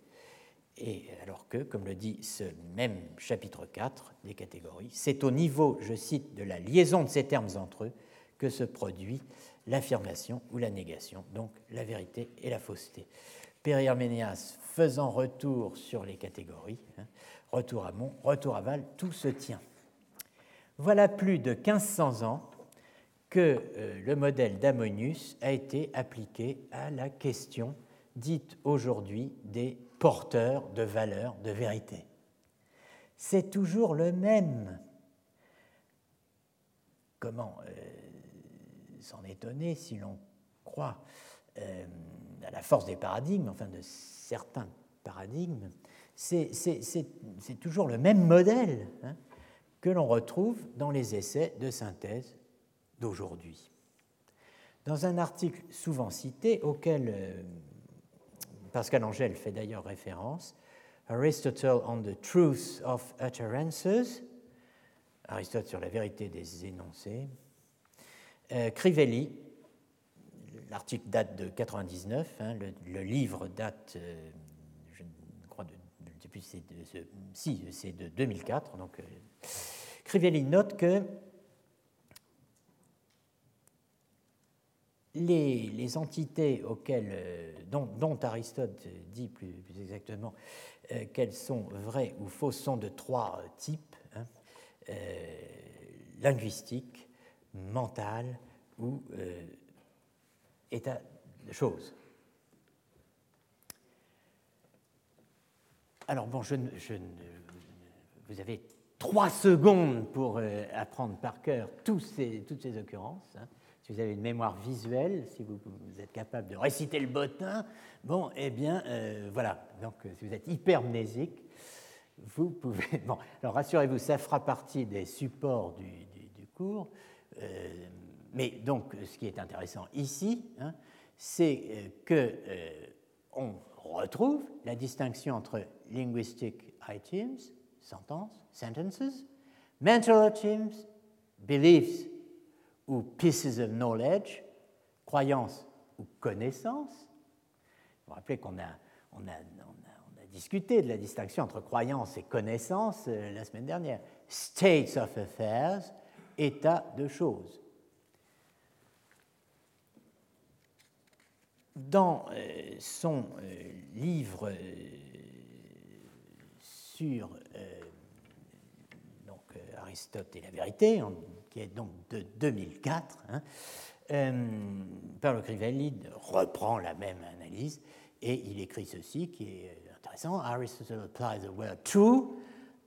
et alors que, comme le dit ce même chapitre 4 des catégories, c'est au niveau, je cite, de la liaison de ces termes entre eux que se produit l'affirmation ou la négation, donc la vérité et la fausseté. Périherménéas faisant retour sur les catégories, hein, retour à Mont, retour à Val, tout se tient. Voilà plus de 1500 ans que euh, le modèle d'Ammonius a été appliqué à la question dite aujourd'hui des porteurs de valeurs de vérité. C'est toujours le même. Comment euh, s'en étonner si l'on croit euh, à la force des paradigmes, enfin de certains paradigmes C'est toujours le même modèle. Hein que l'on retrouve dans les essais de synthèse d'aujourd'hui. Dans un article souvent cité, auquel euh, Pascal Angèle fait d'ailleurs référence, Aristotle on the Truth of Utterances, Aristote sur la vérité des énoncés, Crivelli, l'article date de 99, hein, le, livre date, euh, je crois, de, depuis si, c'est de 2004, donc Crivelli note que les, entités auxquelles, euh, dont, Aristote dit plus, exactement euh, qu'elles sont vraies ou fausses sont de trois types hein, euh, linguistiques, mentales ou état de choses. Alors bon, je, vous avez trois secondes pour euh, apprendre par cœur tous ces, toutes ces occurrences. Hein. Si vous avez une mémoire visuelle, si vous, êtes capable de réciter le bottin, bon, eh bien, euh, voilà. Donc, euh, si vous êtes hypermnésique, vous pouvez. (laughs) Bon, alors rassurez-vous, ça fera partie des supports du, cours. Mais donc, ce qui est intéressant ici, hein, c'est que on retrouve la distinction entre linguistic items sentences, sentences, mental items, beliefs ou pieces of knowledge, croyances ou connaissances. Vous vous rappelez qu'on a, on a, on a, discuté de la distinction entre croyances et connaissances euh, la semaine dernière. States of affairs, état de choses. Dans euh, son euh, livre sur euh, donc, euh, Aristote et la vérité, qui est donc de 2004, hein, Paolo Crivelli reprend la même analyse et il écrit ceci qui est intéressant. Aristotle applies the word true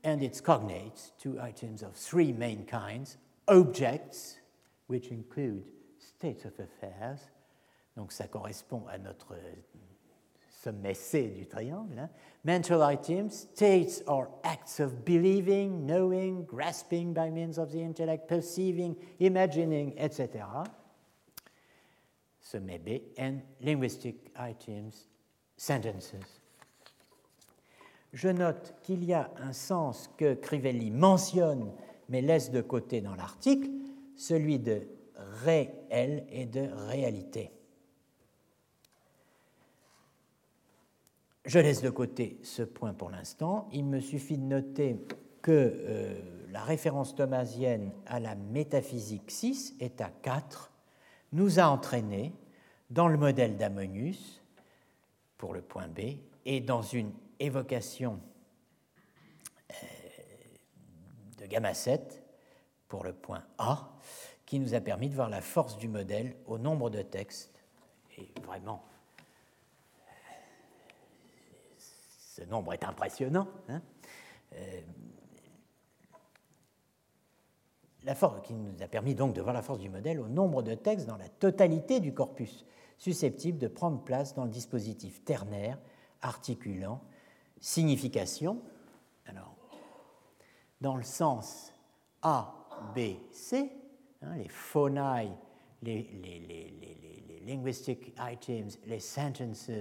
and its cognates to items of three main kinds objects, which include states of affairs. Donc ça correspond à notre sommet C du triangle. Hein. Mental items, states or acts of believing, knowing, grasping by means of the intellect, perceiving, imagining, etc. Sommet B. And linguistic items, sentences, je note qu'il y a un sens que Crivelli mentionne mais laisse de côté dans l'article, celui de réel et de réalité. Je laisse de côté ce point pour l'instant. Il me suffit de noter que euh, la référence thomasienne à la métaphysique 6 est à 4 nous a entraîné dans le modèle d'Ammonius pour le point B et dans une évocation euh, gamma 7 pour le point A qui nous a permis de voir la force du modèle au nombre de textes. Et vraiment, ce nombre est impressionnant. Hein. Euh, la force qui nous a permis donc de voir la force du modèle au nombre de textes dans la totalité du corpus, susceptible de prendre place dans le dispositif ternaire articulant signification, dans le sens A, B, C, hein, les phonae, les, linguistic items, les sentences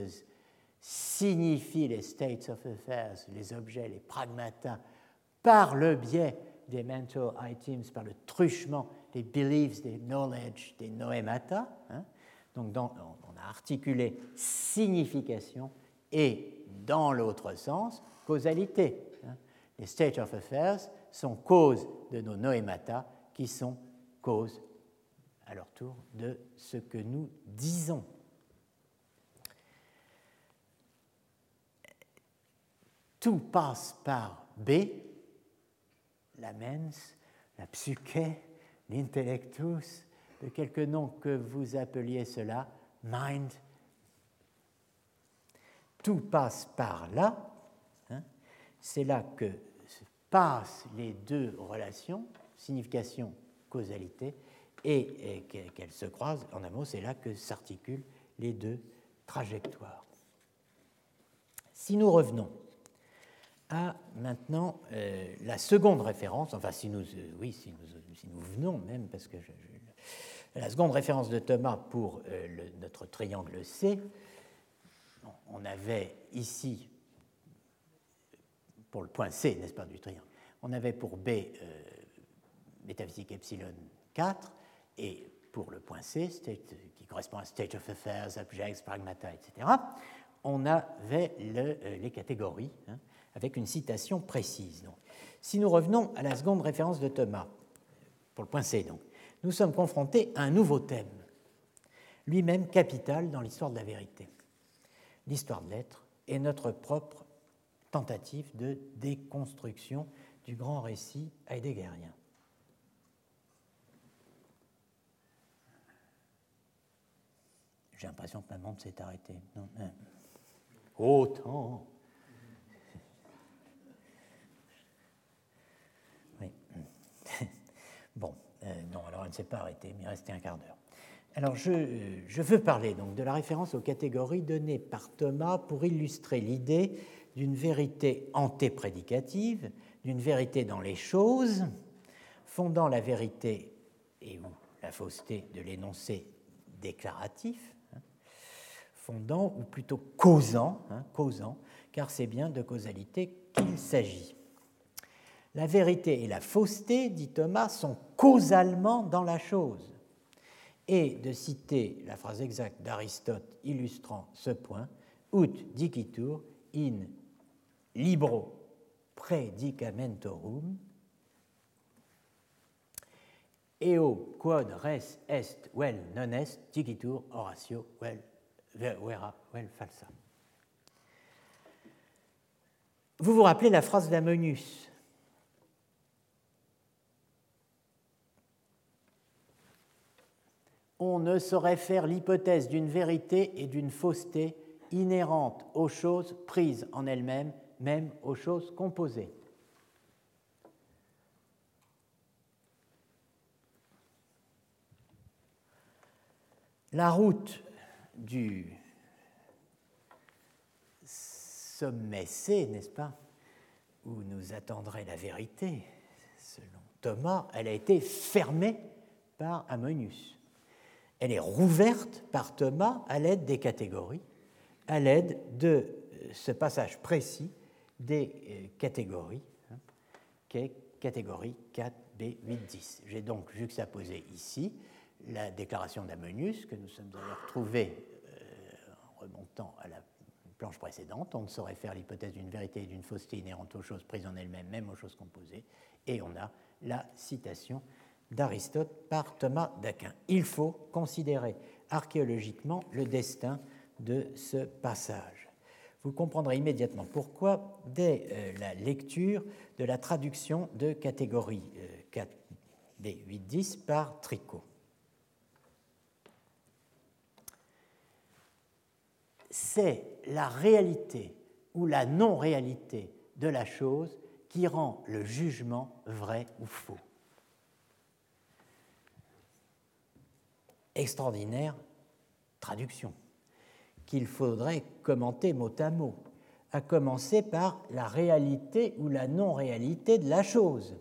signifient les states of affairs, les objets, les pragmata, par le biais des mental items par le truchement des beliefs, des knowledge, des noemata. Hein. Donc on a articulé signification et, dans l'autre sens, causalité. Les state of affairs sont cause de nos noemata qui sont cause à leur tour de ce que nous disons. Tout passe par B, la mens, la psyché, l'intellectus, de quelque nom que vous appeliez cela, mind. Tout passe par là. Hein. C'est là que passent les deux relations, signification, causalité, et, qu'elles se croisent. En un mot, c'est là que s'articulent les deux trajectoires. Si nous revenons à maintenant euh, la seconde référence, enfin si nous, euh, si nous, si nous, venons même, parce que la seconde référence de Thomas pour euh, notre triangle C, on avait ici, pour le point C, n'est-ce pas, du triangle, on avait pour B métaphysique epsilon 4, et pour le point C, qui correspond à state of affairs, objects, pragmata, etc., on avait les catégories. Hein, avec une citation précise. Donc. Si nous revenons à la seconde référence de Thomas, pour le point C, donc, nous sommes confrontés à un nouveau thème, lui-même capital dans l'histoire de la vérité. L'histoire de l'être est notre propre tentative de déconstruction du grand récit heideggerien. J'ai l'impression que ma montre s'est arrêtée. Hein. Autant. (laughs) Bon, euh, non, alors elle ne s'est pas arrêtée, mais il restait un quart d'heure. Alors je, je, veux parler donc de la référence aux catégories données par Thomas pour illustrer l'idée d'une vérité antéprédicative, d'une vérité dans les choses, fondant la vérité et ou la fausseté de l'énoncé déclaratif, hein, fondant ou plutôt causant, hein, causant, car c'est bien de causalité qu'il s'agit. La vérité et la fausseté, dit Thomas, sont causalement dans la chose. Et de citer la phrase exacte d'Aristote illustrant ce point, ut dicitur in libro predicamentorum, eo quod res est vel non est dicitur Horatio vel vera vel falsa. Vous vous rappelez la phrase d'Amonius on ne saurait faire l'hypothèse d'une vérité et d'une fausseté inhérentes aux choses prises en elles-mêmes, même aux choses composées. La route du sommet C, n'est-ce pas, où nous attendrait la vérité, selon Thomas, elle a été fermée par Ammonius elle est rouverte par Thomas à l'aide des catégories, à l'aide de ce passage précis des catégories, hein, qui est catégorie 4, B, 8, 10. J'ai donc juxtaposé ici la déclaration d'Amonius, que nous sommes d'ailleurs trouvés en remontant à la planche précédente. On ne saurait faire l'hypothèse d'une vérité et d'une fausseté inhérente aux choses prises en elles-mêmes, même aux choses composées. Et on a la citation d'Aristote par Thomas d'Aquin. Il faut considérer archéologiquement le destin de ce passage. Vous comprendrez immédiatement pourquoi dès euh, la lecture de la traduction de catégorie 4 d 810 par Tricot. C'est la réalité ou la non-réalité de la chose qui rend le jugement vrai ou faux. Extraordinaire traduction qu'il faudrait commenter mot à mot, à commencer par la réalité ou la non-réalité de la chose,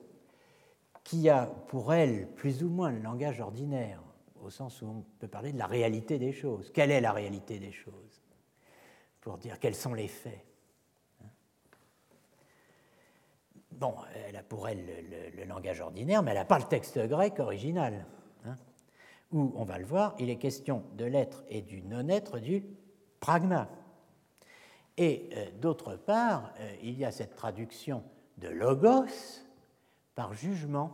qui a pour elle plus ou moins le langage ordinaire, au sens où on peut parler de la réalité des choses. Quelle est la réalité des choses? Pour dire quels sont les faits. Bon, elle a pour elle le, langage ordinaire, mais elle n'a pas le texte grec original, hein, où, on va le voir, il est question de l'être et du non-être du pragma. Et euh, d'autre part, euh, il y a cette traduction de logos par jugement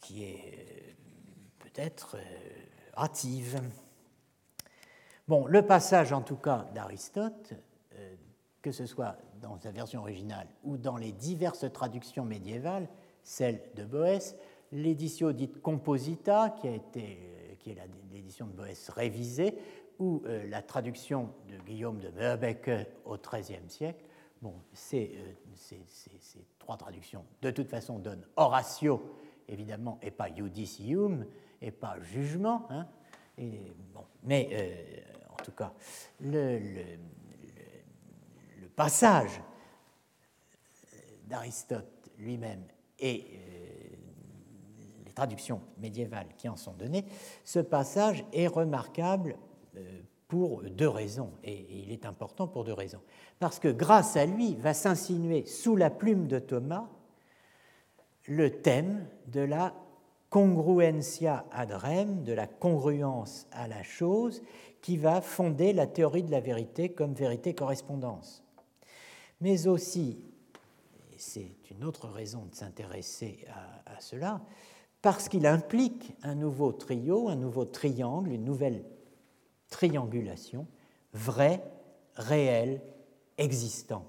qui est euh, peut-être hâtive. Bon, le passage en tout cas d'Aristote, que ce soit dans sa version originale ou dans les diverses traductions médiévales, celle de Boès, l'édition dite Composita, qui a été qui est l'édition de Boès révisée, ou euh, la traduction de Guillaume de Merbecke au XIIIe siècle. Bon, ces, euh, ces, trois traductions, de toute façon, donnent Horatio, évidemment, et pas judicium, et pas jugement. Hein, bon, mais euh, en tout cas, le, passage d'Aristote lui-même et traductions médiévales qui en sont données, ce passage est remarquable euh, pour deux raisons, et il est important pour deux raisons. Parce que grâce à lui va s'insinuer sous la plume de Thomas le thème de la congruentia ad rem, de la congruence à la chose, qui va fonder la théorie de la vérité comme vérité-correspondance. Mais aussi, c'est une autre raison de s'intéresser à, cela, parce qu'il implique un nouveau trio, un nouveau triangle, une nouvelle triangulation, vrai, réel, existant,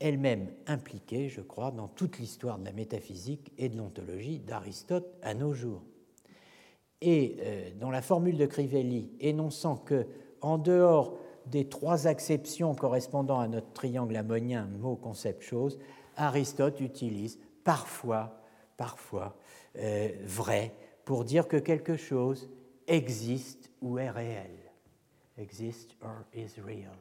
elle-même impliquée, je crois, dans toute l'histoire de la métaphysique et de l'ontologie d'Aristote à nos jours. Et euh, dans la formule de Crivelli, énonçant que, en dehors des trois acceptions correspondant à notre triangle ammonien, mot, concept, chose, Aristote utilise parfois parfois euh, vrai pour dire que quelque chose existe ou est réel. Exist or is real.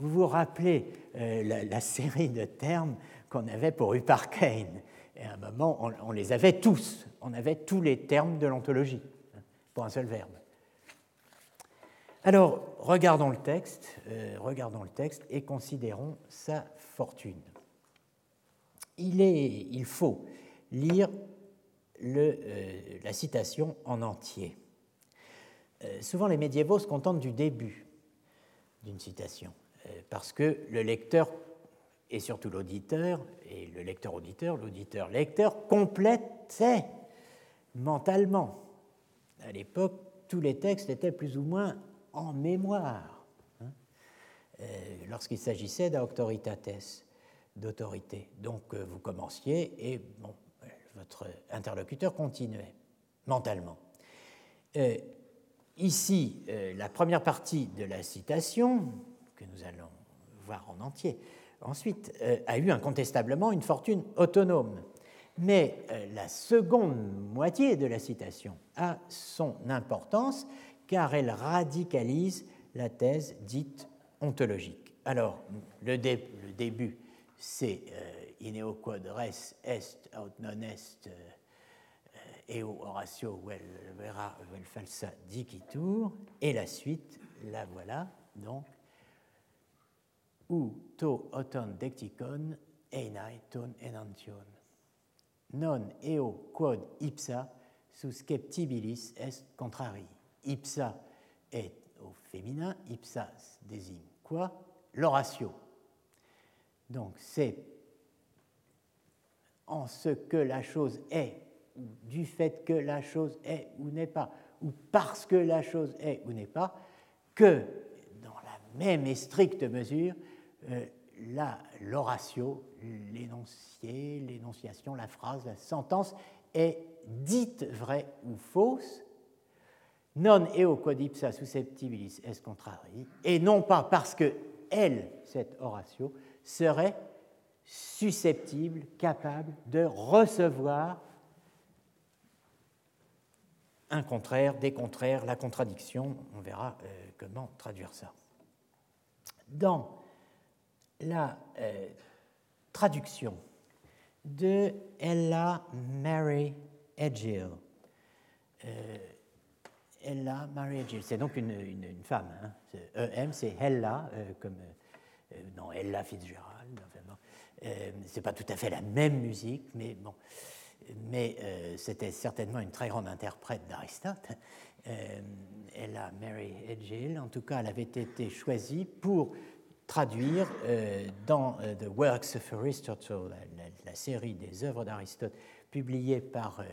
Vous vous rappelez euh, la, série de termes qu'on avait pour Upparkane Et à un moment, on, les avait tous. On avait tous les termes de l'ontologie hein, pour un seul verbe. Alors, regardons le texte, euh, regardons le texte et considérons sa fortune. Il, est, il faut lire euh, la citation en entier. Euh, souvent, les médiévaux se contentent du début d'une citation, euh, parce que le lecteur, et surtout l'auditeur, et le lecteur-auditeur, l'auditeur-lecteur, complètent mentalement. À l'époque, tous les textes étaient plus ou moins en mémoire, hein, lorsqu'il s'agissait d'autoritates, d'autorité. Donc, vous commenciez, et bon, votre interlocuteur continuait mentalement. Euh, ici, euh, la première partie de la citation, que nous allons voir en entier, ensuite, euh, a eu incontestablement une fortune autonome. Mais la seconde moitié de la citation a son importance car elle radicalise la thèse dite ontologique. Alors, le, le début, c'est quod res est aut non est euh, eo oratio vel vera vel falsa dicitur, et la suite, la voilà, donc, ou to auton decticon einai ton enantion. Non eo quod ipsa susceptibilis est contrari. Ipsa est au féminin, ipsa désigne quoi? L'oratio. Donc c'est en ce que la chose est, ou du fait que la chose est ou n'est pas, ou parce que la chose est ou n'est pas, que dans la même et stricte mesure, euh, l'oratio, l'énoncié, l'énonciation, la phrase, la sentence est dite vraie ou fausse, non eo quod ipsa susceptibilis est contrari, et non pas parce que elle, cette oratio, serait susceptible, capable de recevoir un contraire, des contraires, la contradiction. On verra euh, comment traduire ça. Dans la euh, traduction de Ella Mary Edgill, euh, Ella Mary Edgill, c'est donc une, femme. Hein. EM, c'est Ella, comme non Ella Fitzgerald. Euh, c'est pas tout à fait la même musique, mais bon. Mais euh, c'était certainement une très grande interprète d'Aristote. Euh, elle a Mary Edgill, en tout cas, elle avait été choisie pour traduire dans The Works of Aristotle, la, série des œuvres d'Aristote publiée par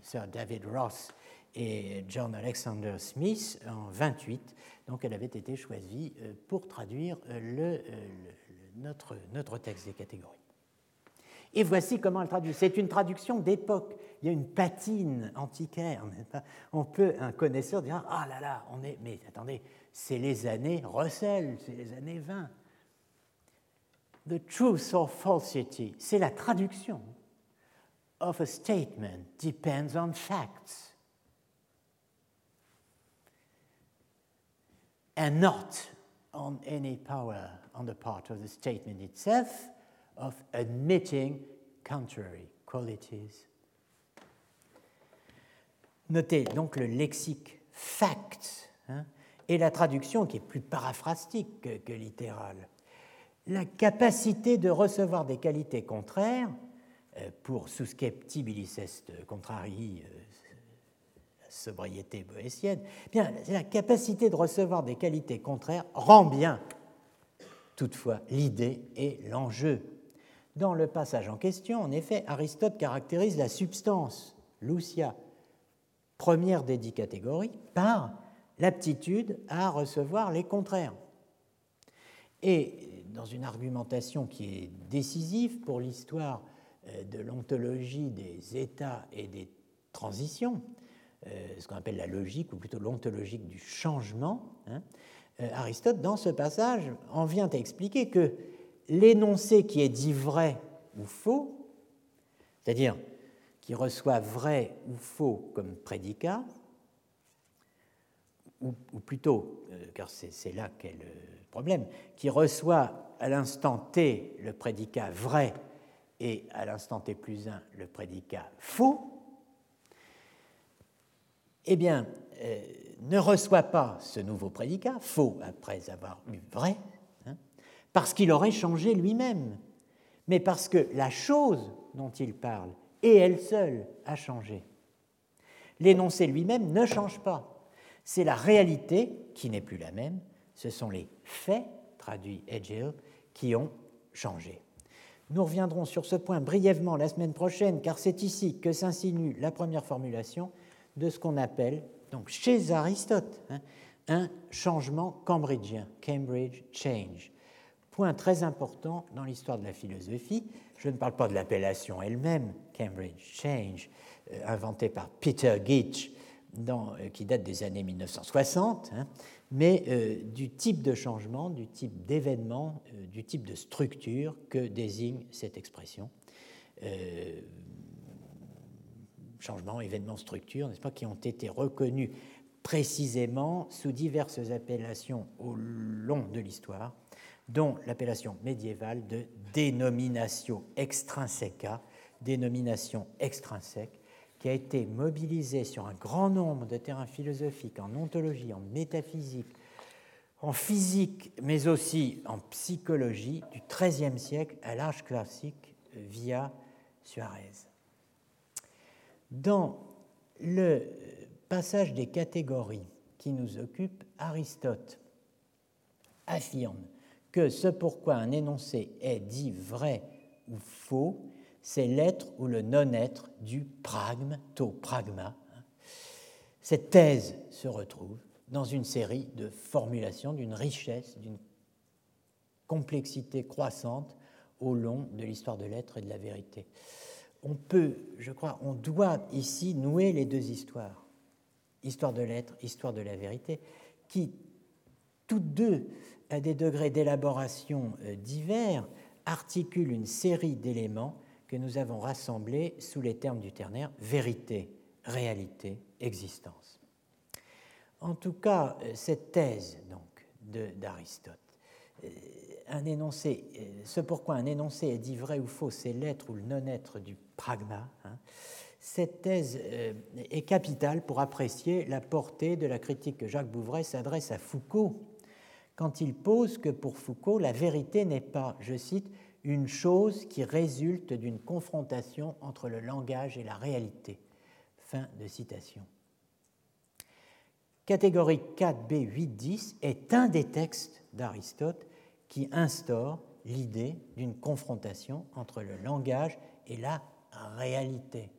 Sir David Ross et John Alexander Smith en 28. Donc elle avait été choisie pour traduire le notre, texte des catégories. Et voici comment elle traduit. C'est une traduction d'époque. Il y a une patine antiquaire. On peut, un connaisseur dire Ah là là, on est. Mais attendez, c'est les années Russell, c'est les années 20. The truth or falsity, c'est la traduction of a statement depends on facts and not on any power on the part of the statement itself of admitting contrary qualities. Notez donc le lexique fact hein, et la traduction qui est plus paraphrastique que, que, littérale. La capacité de recevoir des qualités contraires, euh, pour susceptibilis est contrarii, euh, sobriété boétienne, bien, la capacité de recevoir des qualités contraires rend bien toutefois l'idée et l'enjeu. Dans le passage en question, en effet, Aristote caractérise la substance, lucia, première des dix catégories, par l'aptitude à recevoir les contraires. Et dans une argumentation qui est décisive pour l'histoire euh, de l'ontologie des états et des transitions, ce qu'on appelle la logique, ou plutôt l'ontologique du changement, hein, euh, Aristote, dans ce passage, en vient à expliquer que l'énoncé qui est dit vrai ou faux, c'est-à-dire qui reçoit vrai ou faux comme prédicat, ou, plutôt, euh, car c'est là qu'est le problème, qui reçoit à l'instant T le prédicat vrai et à l'instant T plus 1 le prédicat faux, eh bien, euh, ne reçoit pas ce nouveau prédicat, faux après avoir eu vrai, hein, parce qu'il aurait changé lui-même, mais parce que la chose dont il parle, et elle seule, a changé. L'énoncé lui-même ne change pas. C'est la réalité qui n'est plus la même, ce sont les faits, traduit Edgell, qui ont changé. Nous reviendrons sur ce point brièvement la semaine prochaine, car c'est ici que s'insinue la première formulation de ce qu'on appelle donc chez Aristote, hein, un changement cambridgien, Cambridge Change. Point très important dans l'histoire de la philosophie, je ne parle pas de l'appellation elle-même, Cambridge Change, euh, inventée par Peter Gitch, euh, qui date des années 1960, hein, mais euh, du type de changement, du type d'événement, du type de structure que désigne cette expression changements, événements, structures, n'est-ce pas, qui ont été reconnus précisément sous diverses appellations au long de l'histoire, dont l'appellation médiévale de dénominatio extrinseca, dénomination extrinsèque, qui a été mobilisée sur un grand nombre de terrains philosophiques, en ontologie, en métaphysique, en physique, mais aussi en psychologie du XIIIe siècle à l'âge classique via Suarez. Dans le passage des catégories qui nous occupe, Aristote affirme que ce pourquoi un énoncé est dit vrai ou faux, c'est l'être ou le non-être du pragme, to pragma. Cette thèse se retrouve dans une série de formulations d'une richesse, d'une complexité croissante au long de l'histoire de l'être et de la vérité. On peut, je crois, on doit ici nouer les deux histoires, histoire de l'être, histoire de la vérité, qui, toutes deux, à des degrés d'élaboration euh, divers, articulent une série d'éléments que nous avons rassemblés sous les termes du ternaire vérité, réalité, existence. En tout cas, euh, cette thèse donc d'Aristote, euh, un énoncé, ce pourquoi un énoncé est dit vrai ou faux, c'est l'être ou le non-être du pragma. Hein, cette thèse est capitale pour apprécier la portée de la critique que Jacques Bouvray s'adresse à Foucault quand il pose que pour Foucault, la vérité n'est pas, je cite, une chose qui résulte d'une confrontation entre le langage et la réalité. Fin de citation. Catégorie 4b 8-10 est un des textes d'Aristote qui instaure l'idée d'une confrontation entre le langage et la réalité.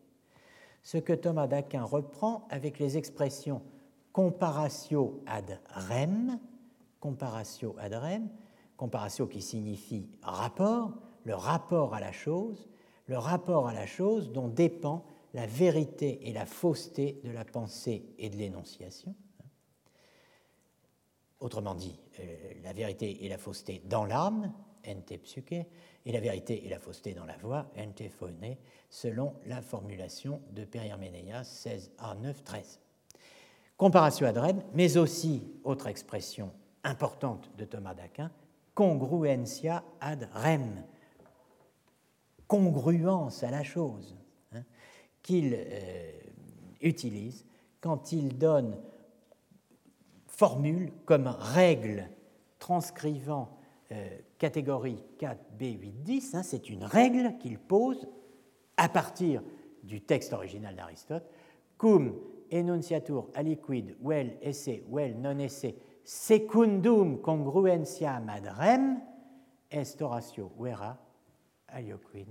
Ce que Thomas d'Aquin reprend avec les expressions comparatio ad rem, comparatio ad rem, comparatio qui signifie rapport, le rapport à la chose, le rapport à la chose dont dépend la vérité et la fausseté de la pensée et de l'énonciation, Autrement dit, euh, la vérité et la fausseté dans l'âme, ente psyche, et la vérité et la fausseté dans la voix, ente phone, selon la formulation de Périherménéas 16a 9 13. Comparatio ad rem, mais aussi, autre expression importante de Thomas d'Aquin, congruentia ad rem, congruence à la chose, hein, qu'il euh, utilise quand il donne formule comme règle transcrivant euh, catégorie 4b810, hein, c'est une règle qu'il pose à partir du texte original d'Aristote, cum enunciatur aliquid vel esse vel non esse secundum congruentiam ad rem est oratio vera alioquid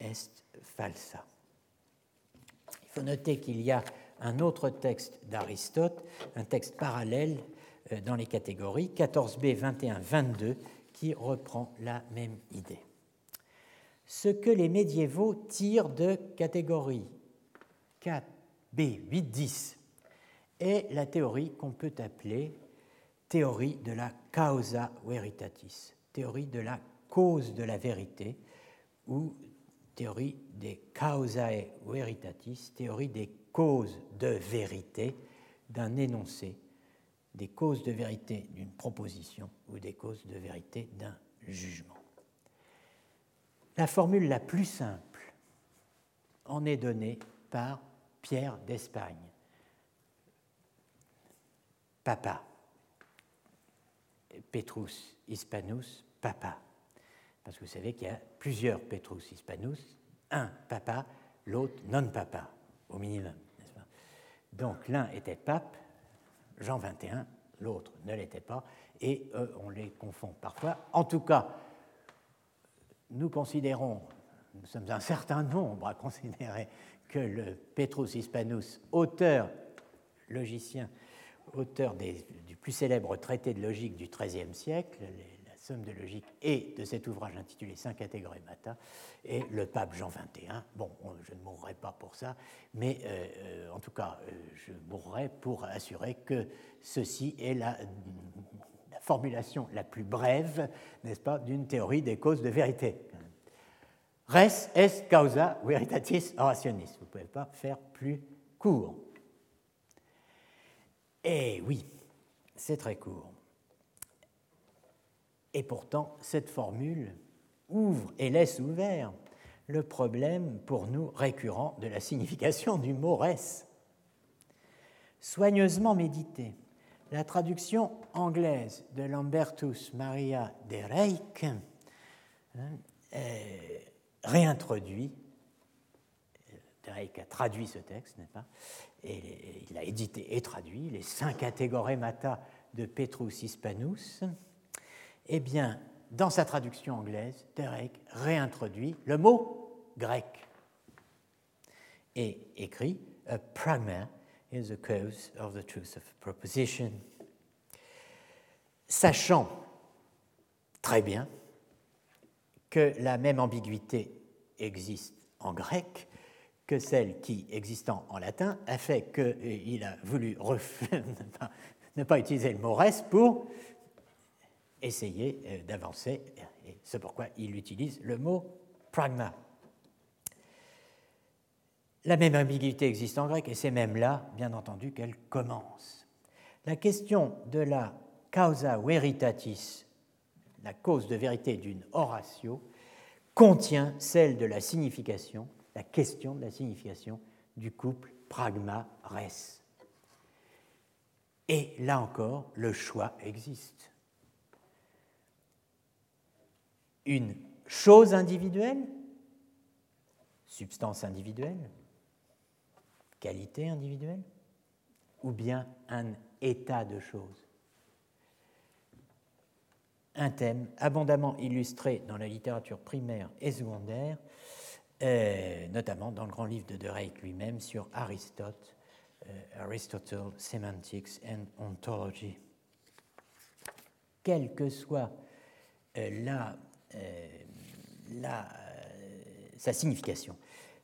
est falsa. Il faut noter qu'il y a un autre texte d'Aristote, un texte parallèle euh, dans les catégories, 14b 21-22, qui reprend la même idée. Ce que les médiévaux tirent de catégorie 4b 8-10 est la théorie qu'on peut appeler théorie de la causa veritatis, théorie de la cause de la vérité, ou théorie des causae veritatis, théorie des causes de vérité d'un énoncé, des causes de vérité d'une proposition ou des causes de vérité d'un jugement. La formule la plus simple en est donnée par Pierre d'Espagne. Papa. Petrus Hispanus, papa. Parce que vous savez qu'il y a plusieurs Petrus Hispanus, un papa, l'autre non papa, au minimum. Donc l'un était pape, Jean XXI, l'autre ne l'était pas, et on les confond parfois. En tout cas, nous considérons, nous sommes un certain nombre à considérer que le Petrus Hispanus, auteur, logicien, auteur du plus célèbre traité de logique du XIIIe siècle, somme de logique et de cet ouvrage intitulé Cinq Mata et le pape Jean XXI. Bon, je ne mourrai pas pour ça, mais euh, euh, en tout cas, euh, je mourrai pour assurer que ceci est la, la formulation la plus brève, n'est-ce pas, d'une théorie des causes de vérité. Res est causa veritatis orationis. Vous ne pouvez pas faire plus court. Et oui, c'est très court. Et pourtant, cette formule ouvre et laisse ouvert le problème pour nous récurrent de la signification du mot res. Soigneusement médité, la traduction anglaise de Lambertus Maria de Reyck hein, réintroduit, de Reyck a traduit ce texte, n'est-ce pas? Et il a édité et traduit les cinq categoremata de Petrus Hispanus. Eh bien, dans sa traduction anglaise, Derek réintroduit le mot grec et écrit A pragma is the cause of the truth of proposition. Sachant très bien que la même ambiguïté existe en grec, que celle qui, existant en latin, a fait qu'il a voulu (laughs) ne pas utiliser le mot res pour essayer euh, d'avancer, c'est pourquoi il utilise le mot pragma. La même ambiguïté existe en grec, et c'est même là, bien entendu, qu'elle commence. La question de la causa veritatis, la cause de vérité d'une oratio, contient celle de la signification, la question de la signification du couple pragma-res. Et là encore, le choix existe. Une chose individuelle, substance individuelle, qualité individuelle, ou bien un état de choses? Un thème abondamment illustré dans la littérature primaire et secondaire, euh, notamment dans le grand livre de De Reyck lui-même sur Aristote, euh, Aristotle, Semantics and Ontology. Quelle que soit euh, la, la, sa signification,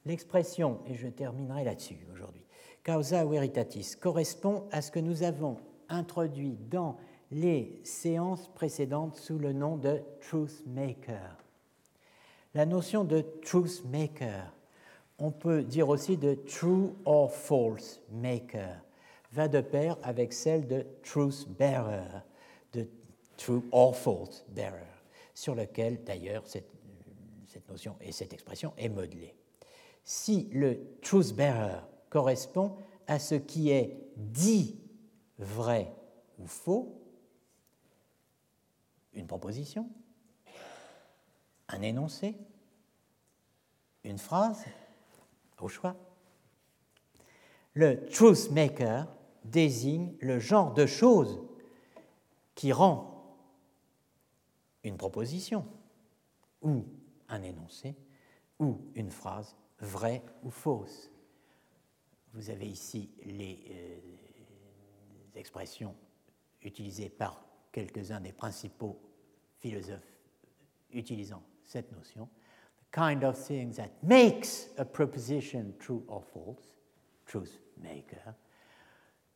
L'expression, et je terminerai là-dessus aujourd'hui, causa veritatis correspond à ce que nous avons introduit dans les séances précédentes sous le nom de truth maker. La notion de truth maker, on peut dire aussi de true or false maker, va de pair avec celle de truth bearer, de true or false bearer, sur lequel d'ailleurs cette, notion et cette expression est modelée si le truth bearer correspond à ce qui est dit vrai ou faux, une proposition, un énoncé, une phrase, au choix. Le truth maker désigne le genre de choses qui rend une proposition ou un énoncé ou une phrase vraie ou fausse. Vous avez ici les euh, expressions utilisées par quelques-uns des principaux philosophes utilisant cette notion. The kind of thing that makes a proposition true or false, truth maker.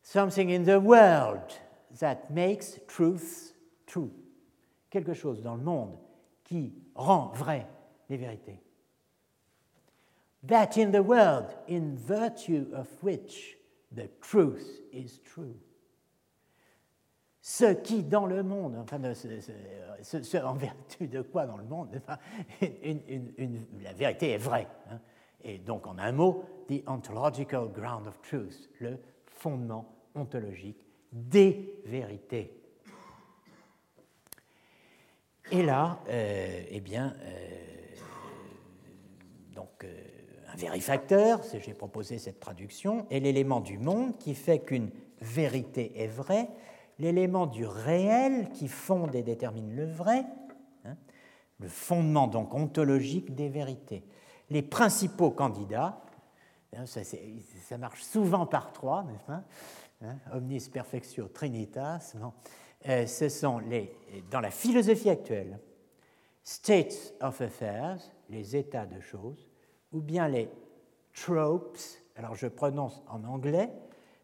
Something in the world that makes truth true. Quelque chose dans le monde qui rend vrai les vérités that in the world in virtue of which the truth is true. Ce qui dans le monde, enfin, ce, ce, en vertu de quoi dans le monde, une, une, une, la vérité est vraie. Hein. Et donc, en un mot, the ontological ground of truth, le fondement ontologique des vérités. Et là, euh, eh bien, euh, donc, euh, un vérifacteur, j'ai proposé cette traduction, est l'élément du monde qui fait qu'une vérité est vraie, l'élément du réel qui fonde et détermine le vrai, hein, le fondement donc ontologique des vérités. Les principaux candidats, hein, ça, marche souvent par trois, n'est-ce pas hein, Omnis perfectio trinitas, euh, ce sont les, dans la philosophie actuelle, states of affairs, les états de choses, ou bien les tropes, alors je prononce en anglais,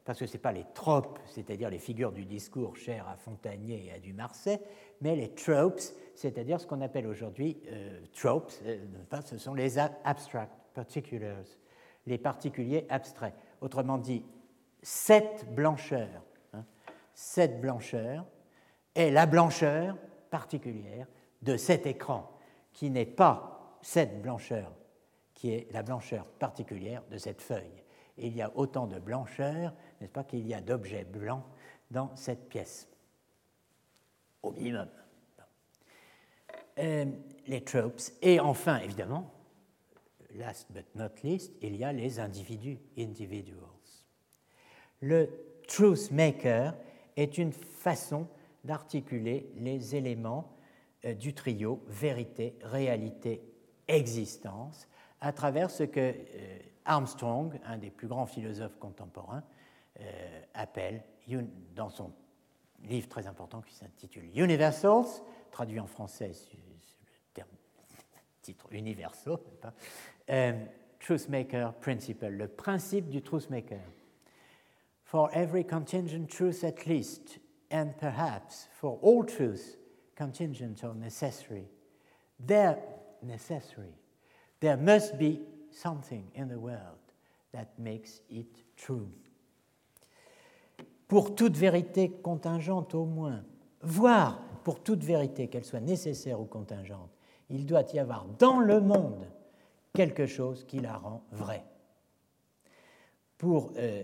parce que ce n'est pas les tropes, c'est-à-dire les figures du discours chères à Fontanier et à Dumarsais, mais les tropes, c'est-à-dire ce qu'on appelle aujourd'hui euh, tropes, euh, ce sont les abstract particulars, les particuliers abstraits. Autrement dit, cette blancheur, hein, cette blancheur est la blancheur particulière de cet écran, qui n'est pas cette blancheur qui est la blancheur particulière de cette feuille. il y a autant de blancheur, n'est-ce pas, qu'il y a d'objets blancs dans cette pièce, au minimum. Euh, les tropes, et enfin, évidemment, last but not least, il y a les individus, individuals. Le truth maker est une façon d'articuler les éléments euh, du trio vérité, réalité, existence à travers ce que euh, Armstrong, un des plus grands philosophes contemporains, euh, appelle, dans son livre très important qui s'intitule Universals, traduit en français sur le (laughs) titre universal, Truth Maker Principle, le principe du Truth Maker. For every contingent truth at least, and perhaps for all truths, contingent or necessary, there necessary, there must be something in the world that makes it true. Pour toute vérité contingente au moins, voire pour toute vérité, qu'elle soit nécessaire ou contingente, il doit y avoir dans le monde quelque chose qui la rend vraie. Pour euh,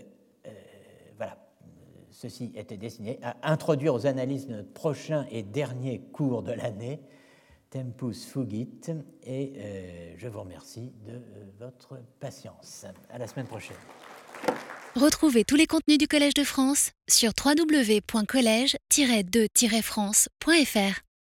Ceci était destiné à introduire aux analyses de notre prochain et dernier cours de l'année, Tempus Fugit, et euh, je vous remercie de euh, votre patience. À la semaine prochaine. Retrouvez tous les contenus du Collège de France sur www.colège-2-france.fr.